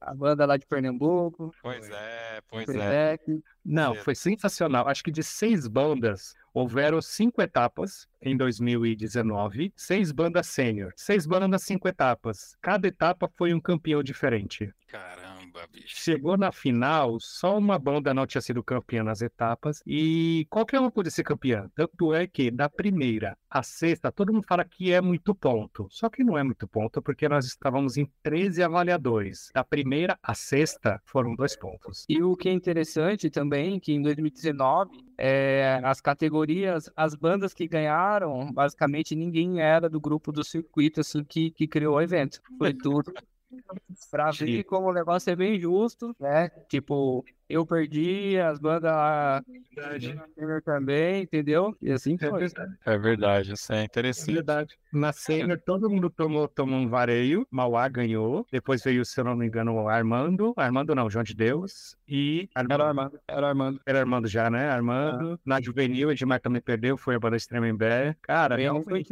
A banda lá de Pernambuco. Pois é, pois é. Não, foi sensacional. Acho que de seis bandas, houveram cinco etapas em 2019, seis bandas sênior, seis bandas nas cinco etapas. Cada etapa foi um campeão diferente. Caramba bicho. Chegou na final, só uma banda não tinha sido campeã nas etapas e qualquer uma podia ser campeã. Tanto é que da primeira à sexta, todo mundo fala que é muito ponto. Só que não é muito ponto, porque nós estávamos em 13 avaliadores. Da primeira à sexta foram dois pontos. E o que é interessante também, que em 2019, é, as categorias, as bandas que ganharam, basicamente ninguém era do grupo do circuito assim, que, que criou o evento. Foi tudo Pra ver como o negócio é bem justo, né? Tipo, eu perdi, as bandas também, entendeu? E assim é foi. É verdade, é verdade isso é interessante. É verdade. Na Sênior, todo mundo tomou, tomou um vareio, Mauá ganhou, depois veio, se eu não me engano, o Armando, Armando não, João de Deus, e... Armando. Era Armando, era Armando. Era Armando já, né? Armando. Ah. Na Juvenil, Edmar também perdeu, foi a banda Extrema em Bé. Cara, bem, foi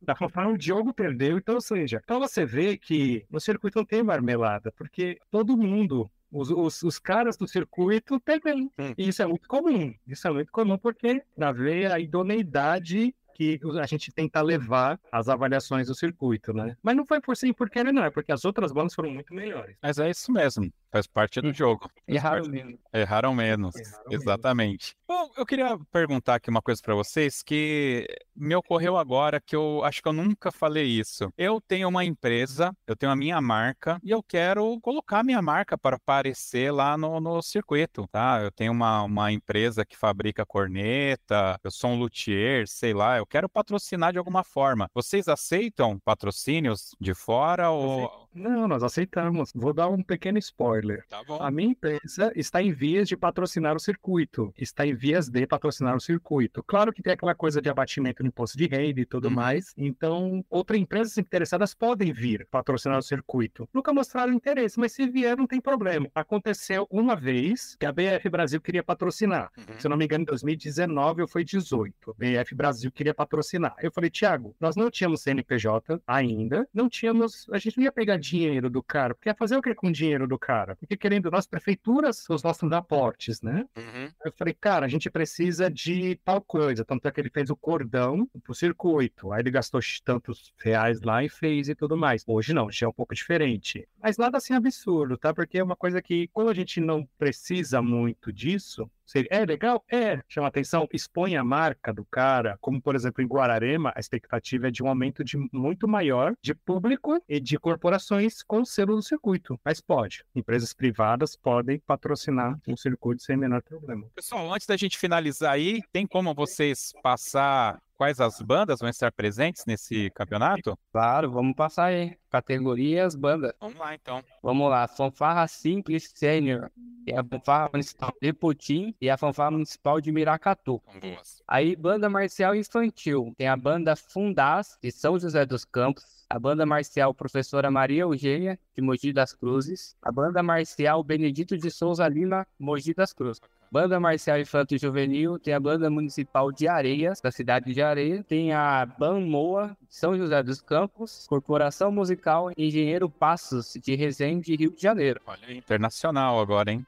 da fanfarra o Diogo perdeu, então, ou seja, então você vê que no circuito não tem marmelada, porque todo mundo os, os, os, caras do circuito perdem. Hum. E isso é muito comum. Isso é muito comum porque, na ver a idoneidade que a gente tenta levar as avaliações do circuito, né? Mas não foi por sim porque não, é porque as outras bandas foram muito melhores. Mas é isso mesmo. Faz parte do jogo. Erraram parte... menos. Erraram menos. Erraram Exatamente. Menos. Bom, eu queria perguntar aqui uma coisa para vocês que me ocorreu agora que eu acho que eu nunca falei isso. Eu tenho uma empresa, eu tenho a minha marca e eu quero colocar a minha marca para aparecer lá no, no circuito, tá? Eu tenho uma, uma empresa que fabrica corneta, eu sou um luthier, sei lá, eu quero patrocinar de alguma forma. Vocês aceitam patrocínios de fora ou Não, nós aceitamos. Vou dar um pequeno spoiler. Tá bom. A minha empresa está em vias de patrocinar o circuito. Está em vias de patrocinar o circuito. Claro que tem aquela coisa de abatimento no imposto de renda e tudo Uhum. mais. Então, outras empresas interessadas podem vir patrocinar o circuito. Nunca mostraram interesse, mas se vier, não tem problema. Aconteceu uma vez que a BF Brasil queria patrocinar. Uhum. Se eu não me engano, em 2019 ou foi 18. A BF Brasil queria patrocinar. Eu falei, Thiago, nós não tínhamos CNPJ ainda, não tínhamos. A gente não ia pegar dinheiro do cara, porque ia fazer o que com o dinheiro do cara? Porque querendo nós, prefeituras, os nossos aportes, né? Uhum. Eu falei, cara, a gente precisa de tal coisa. Tanto é que ele fez o cordão pro circuito. Aí ele gastou tantos reais lá e fez e tudo mais. Hoje não, já é um pouco diferente. Mas nada assim absurdo, tá? Porque é uma coisa que, quando a gente não precisa muito disso, seria, é legal? É. Chama atenção, expõe a marca do cara. Como, por exemplo, em Guararema, a expectativa é de um aumento de muito maior de público e de corporações com selo do circuito. Mas pode. Empresas privadas podem patrocinar um circuito sem menor problema. Pessoal, antes da gente finalizar aí, tem como vocês passar quais as bandas vão estar presentes nesse campeonato? Claro, vamos passar aí. Categorias, banda. Vamos lá, então. Vamos lá. Fanfarra Simples Sênior. Tem a Fanfarra Municipal de Putim e a Fanfarra Municipal de Miracatu. São boas. Aí, banda marcial infantil. Tem a banda Fundaz, de São José dos Campos. A banda marcial Professora Maria Eugênia, de Mogi das Cruzes. A banda marcial Benedito de Souza Lima, Mogi das Cruzes. Banda Marcial Infanto Juvenil, tem a Banda Municipal de Areias, da cidade de Areia, tem a Ban Moa, de São José dos Campos, Corporação Musical Engenheiro Passos, de Resende, Rio de Janeiro. Olha internacional agora, hein?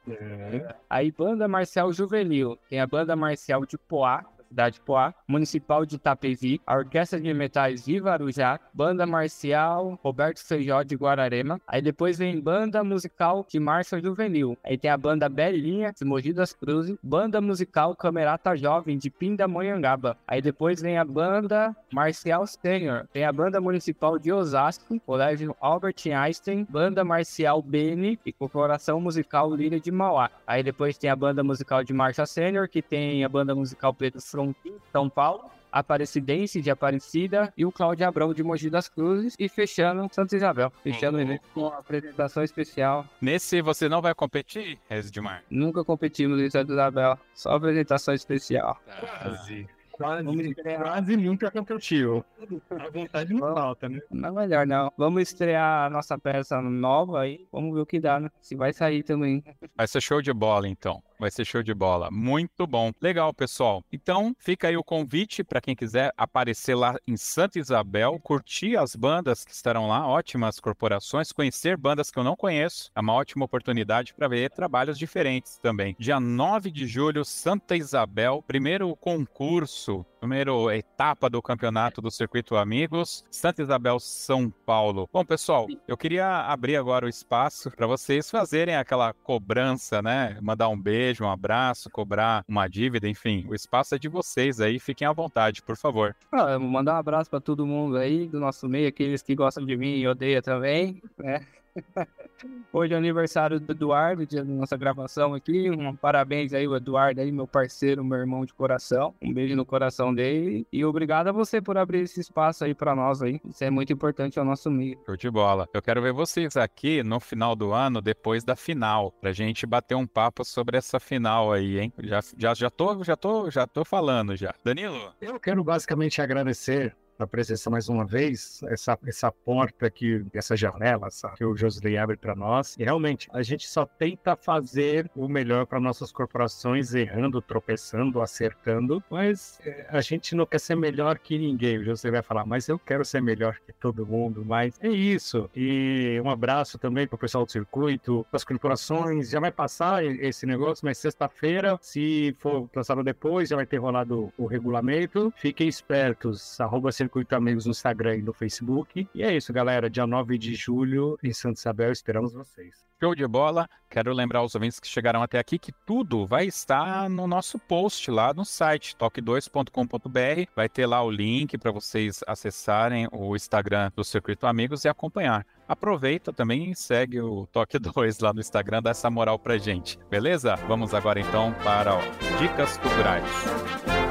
Aí, Banda Marcial Juvenil, tem a Banda Marcial de Poá, cidade de Poá, Municipal de Itapevi, a Orquestra de Metais Viva Arujá, Banda Marcial Roberto Feijó de Guararema. Aí depois vem Banda Musical de Marcha Juvenil. Aí tem a Banda Belinha de Mogi das Cruzes, Banda Musical Camerata Jovem de Pindamonhangaba. Aí depois vem a Banda Marcial Sênior, tem a Banda Municipal de Osasco, Colégio Albert Einstein, Banda Marcial Beni e Corporação Musical Líria de Mauá. Aí depois tem a Banda Musical de Marcha Sênior, que tem a Banda Musical Pedro Frontin, São Paulo. Aparecidense de Aparecida e o Cláudio Abrão de Mogi das Cruzes e fechando Santa Isabel. Fechando o evento com uma apresentação especial. Nesse você não vai competir, Resdimar? Nunca competimos em Santa Isabel, só apresentação especial. Quase. Quase, estrear. quase nunca competiu. A vontade não falta, né? Não é melhor não. Vamos estrear a nossa peça nova aí. Vamos ver o que dá, né? Se vai sair também. Vai ser show de bola, então. Vai ser show de bola. Muito bom. Legal, pessoal. Então, fica aí o convite para quem quiser aparecer lá em Santa Isabel, curtir as bandas que estarão lá, ótimas corporações, conhecer bandas que eu não conheço. É uma ótima oportunidade para ver trabalhos diferentes também. Dia 9 de julho, Santa Isabel, primeiro concurso, primeira etapa do campeonato do Circuito Amigos, Santa Isabel, São Paulo. Bom, pessoal, eu queria abrir agora o espaço para vocês fazerem aquela cobrança, né? Mandar um beijo, um abraço, cobrar uma dívida, enfim, o espaço é de vocês aí, fiquem à vontade, por favor. Ah, mandar um abraço pra todo mundo aí do nosso meio, aqueles que gostam de mim e odeiam também, né? Hoje é aniversário do Eduardo, dia da nossa gravação aqui. Um parabéns aí, o Eduardo aí, meu parceiro, meu irmão de coração. Um beijo no coração dele. E obrigado a você por abrir esse espaço aí pra nós aí. Isso é muito importante ao nosso meio. Show de bola. Eu quero ver vocês aqui no final do ano, depois da final, pra gente bater um papo sobre essa final aí, hein? Já, já, já tô, já tô, já tô falando já. Danilo, Eu quero basicamente agradecer a presença mais uma vez, essa, essa porta aqui, essa janela essa, que o Josley abre para nós. E realmente, a gente só tenta fazer o melhor para nossas corporações, errando, tropeçando, acertando, mas eh, a gente não quer ser melhor que ninguém. O Josley vai falar, mas eu quero ser melhor que todo mundo, mas é isso. E um abraço também para o pessoal do circuito, das corporações. Já vai passar esse negócio, mas sexta-feira, se for lançado depois, já vai ter rolado o regulamento. Fiquem espertos, arroba Circuito Amigos no Instagram e no Facebook. E é isso, galera. Dia 9 de julho, em Santa Isabel, esperamos vocês. show de bola. Quero lembrar aos ouvintes que chegaram até aqui que tudo vai estar no nosso post lá no site toque2.com.br. Vai ter lá o link para vocês acessarem o Instagram do Circuito Amigos e acompanhar. Aproveita também e segue o Toque 2 lá no Instagram, dá essa moral pra gente, beleza? Vamos agora então para ó, dicas culturais.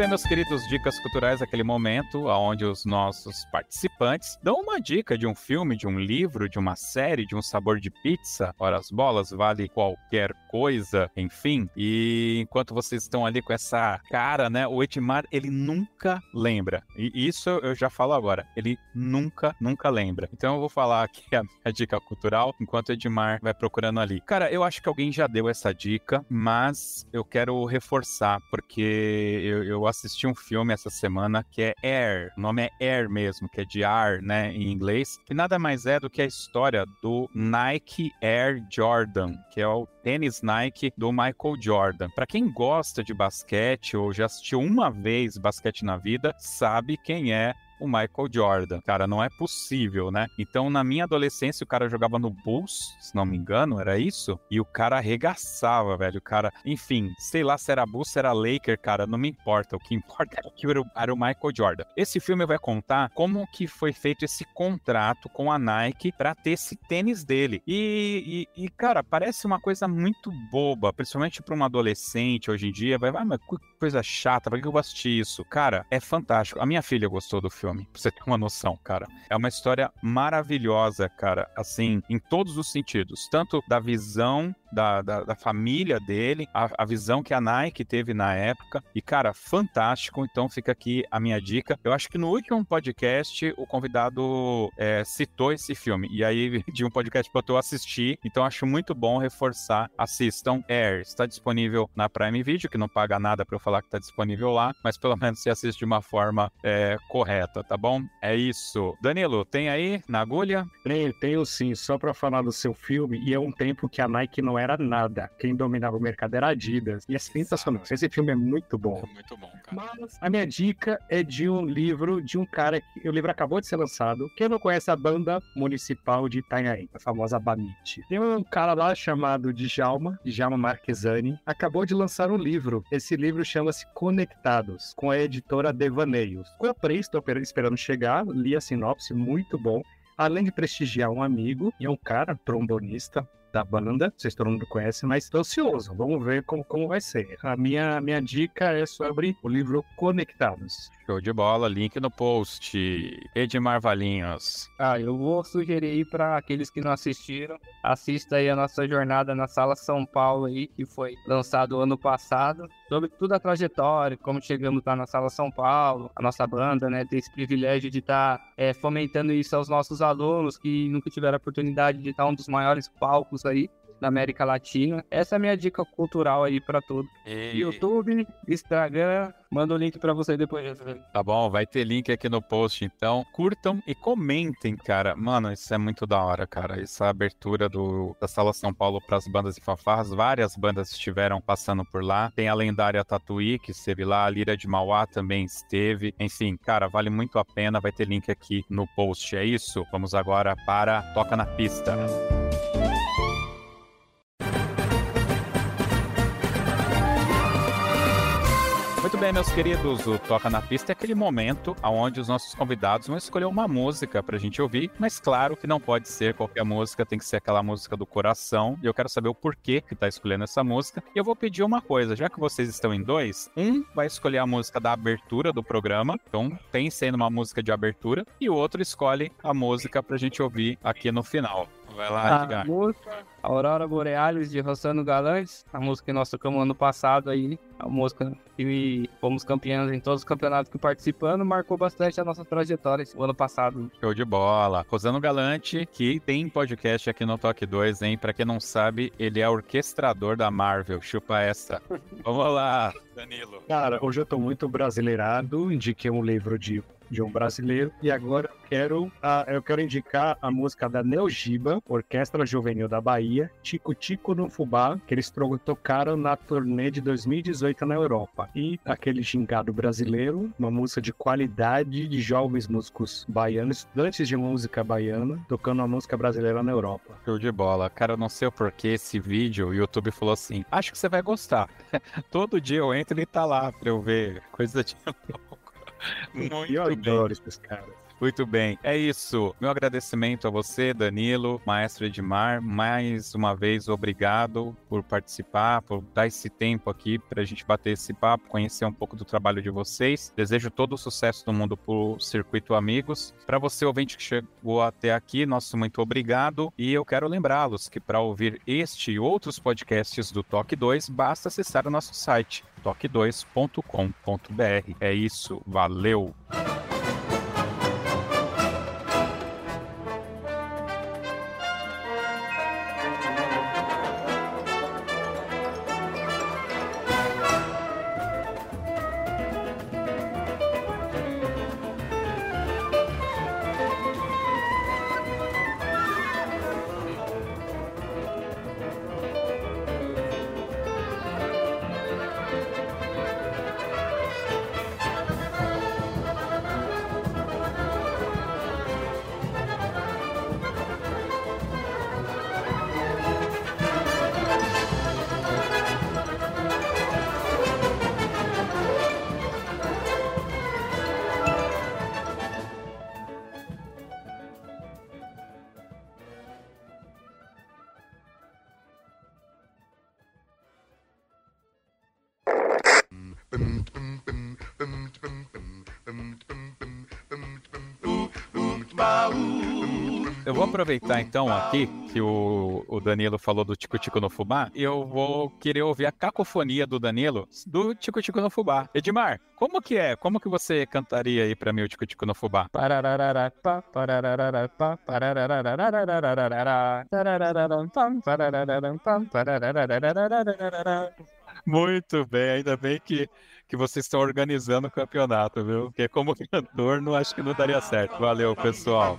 Bem, meus queridos dicas culturais, aquele momento onde os nossos participantes dão uma dica de um filme, de um livro, de uma série, de um sabor de pizza. Ora, as bolas vale qualquer coisa, enfim. E enquanto vocês estão ali com essa cara, né, o Edmar, ele nunca lembra. E isso eu já falo agora, ele nunca, nunca lembra. Então eu vou falar aqui a, a dica cultural, enquanto o Edmar vai procurando ali. Cara, eu acho que alguém já deu essa dica, mas eu quero reforçar, porque eu, eu assisti um filme essa semana que é Air. O nome é Air mesmo, que é de ar, né, em inglês. Que nada mais é do que a história do Nike Air Jordan, que é o tênis Nike do Michael Jordan. Para quem gosta de basquete ou já assistiu uma vez basquete na vida, sabe quem é o Michael Jordan. Cara, não é possível, né? Então, na minha adolescência, o cara jogava no Bulls, se não me engano, era isso? E o cara arregaçava, velho. O cara, enfim, sei lá se era Bulls, se era Laker, cara, não me importa. O que importa era que era o Michael Jordan. Esse filme vai contar como que foi feito esse contrato com a Nike para ter esse tênis dele. E, e, e, cara, parece uma coisa muito boba, principalmente para um adolescente hoje em dia. Vai, vai, mas que coisa chata, por que eu vou assistir isso? Cara, é fantástico. A minha filha gostou do filme filme, pra você ter uma noção, cara. É uma história maravilhosa, cara, assim, em todos os sentidos. Tanto da visão da, da, da família dele, a, a, visão que a Nike teve na época. E, cara, fantástico. Então fica aqui a minha dica. Eu acho que no último podcast o convidado é, citou esse filme. E aí, de um podcast para eu assistir. Então acho muito bom reforçar. Assistam Air. Está disponível na Prime Video, que não paga nada para eu falar que está disponível lá. Mas pelo menos se assiste de uma forma é, correta, tá bom? É isso. Danilo, tem aí na agulha? Tenho, tenho sim. Só para falar do seu filme. E é um tempo que a Nike não era nada. Quem dominava o mercado era Adidas. E é sensacional. Esse filme é muito bom. Muito bom, cara. Mas a minha dica é de um livro de um cara que o livro acabou de ser lançado. Quem não conhece a banda municipal de Itanhaém, a famosa Banite. Tem um cara lá chamado Djalma, Djalma Marquesani, acabou de lançar um livro. Esse livro chama-se Conectados, com a editora Devaneios. Comprei, estou esperando chegar, li a sinopse, muito bom além de prestigiar um amigo, e é um cara trombonista, da banda, vocês todo mundo conhece, mas estou ansioso. Vamos ver como, como vai ser. A minha, minha dica é sobre o livro Conectados. Show de bola, link no post. Edmar Valinhos. Ah, eu vou sugerir aí para aqueles que não assistiram, assista aí a nossa jornada na Sala São Paulo aí, que foi lançado ano passado, sobre toda a trajetória, como chegamos lá na Sala São Paulo, a nossa banda, né, ter esse privilégio de estar tá, é, fomentando isso aos nossos alunos que nunca tiveram a oportunidade de estar um dos maiores palcos aí da América Latina. Essa é a minha dica cultural aí para tudo. E... YouTube, Instagram, manda o link para você depois. Tá bom, vai ter link aqui no post, então curtam e comentem, cara. Mano, isso é muito da hora, cara. Essa abertura do, da Sala São Paulo para as bandas e fanfarras, várias bandas estiveram passando por lá. Tem a lendária Tatuí, que esteve lá, a Lira de Mauá também esteve. Enfim, cara, vale muito a pena. Vai ter link aqui no post. É isso. Vamos agora para Toca na Pista. Muito bem, meus queridos, o Toca na Pista é aquele momento onde os nossos convidados vão escolher uma música pra gente ouvir, mas claro que não pode ser qualquer música, tem que ser aquela música do coração, e eu quero saber o porquê que tá escolhendo essa música. E eu vou pedir uma coisa, já que vocês estão em dois, um vai escolher a música da abertura do programa, então tem sendo uma música de abertura, e o outro escolhe a música pra gente ouvir aqui no final. Vai lá, Edgar. A música Aurora Borealis de Rossano Galantes, a música que nós tocamos ano passado aí, a música que fomos campeões em todos os campeonatos que participando, marcou bastante a nossa trajetória o ano passado. Show de bola. Rosano Galante, que tem podcast aqui no Toque 2, hein? Pra quem não sabe, ele é orquestrador da Marvel. Chupa essa. Vamos lá, Danilo. Cara, hoje eu tô muito brasileirado, indiquei um livro de de um brasileiro. E agora eu quero, uh, eu quero indicar a música da Neogiba, Orquestra Juvenil da Bahia, Tico Tico no Fubá, que eles tocaram na turnê de 2018 na Europa. E aquele gingado brasileiro, uma música de qualidade de jovens músicos baianos, estudantes de música baiana, tocando uma música brasileira na Europa. Show de bola. Cara, eu não sei o porquê esse vídeo, o YouTube falou assim, acho que você vai gostar. Todo dia eu entro e tá lá pra eu ver coisa de Muito eu adoro esses caras. Muito bem. É isso. Meu agradecimento a você, Danilo, maestro Edmar. Mais uma vez, obrigado por participar, por dar esse tempo aqui para a gente bater esse papo, conhecer um pouco do trabalho de vocês. Desejo todo o sucesso do mundo por Circuito Amigos. Para você, ouvinte que chegou até aqui, nosso muito obrigado. E eu quero lembrá-los que para ouvir este e outros podcasts do Toque 2, basta acessar o nosso site toque2.com.br. É isso, valeu! Vou aproveitar então aqui que o, o Danilo falou do Tico Tico no Fubá e eu vou querer ouvir a cacofonia do Danilo do Tico Tico no Fubá. Edmar, como que é? Como que você cantaria aí pra mim o Tico Tico no Fubá? Muito bem, ainda bem que, que vocês estão organizando o campeonato, viu? Porque como cantor, não acho que não daria certo. Valeu, pessoal.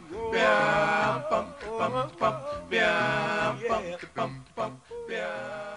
Yeah.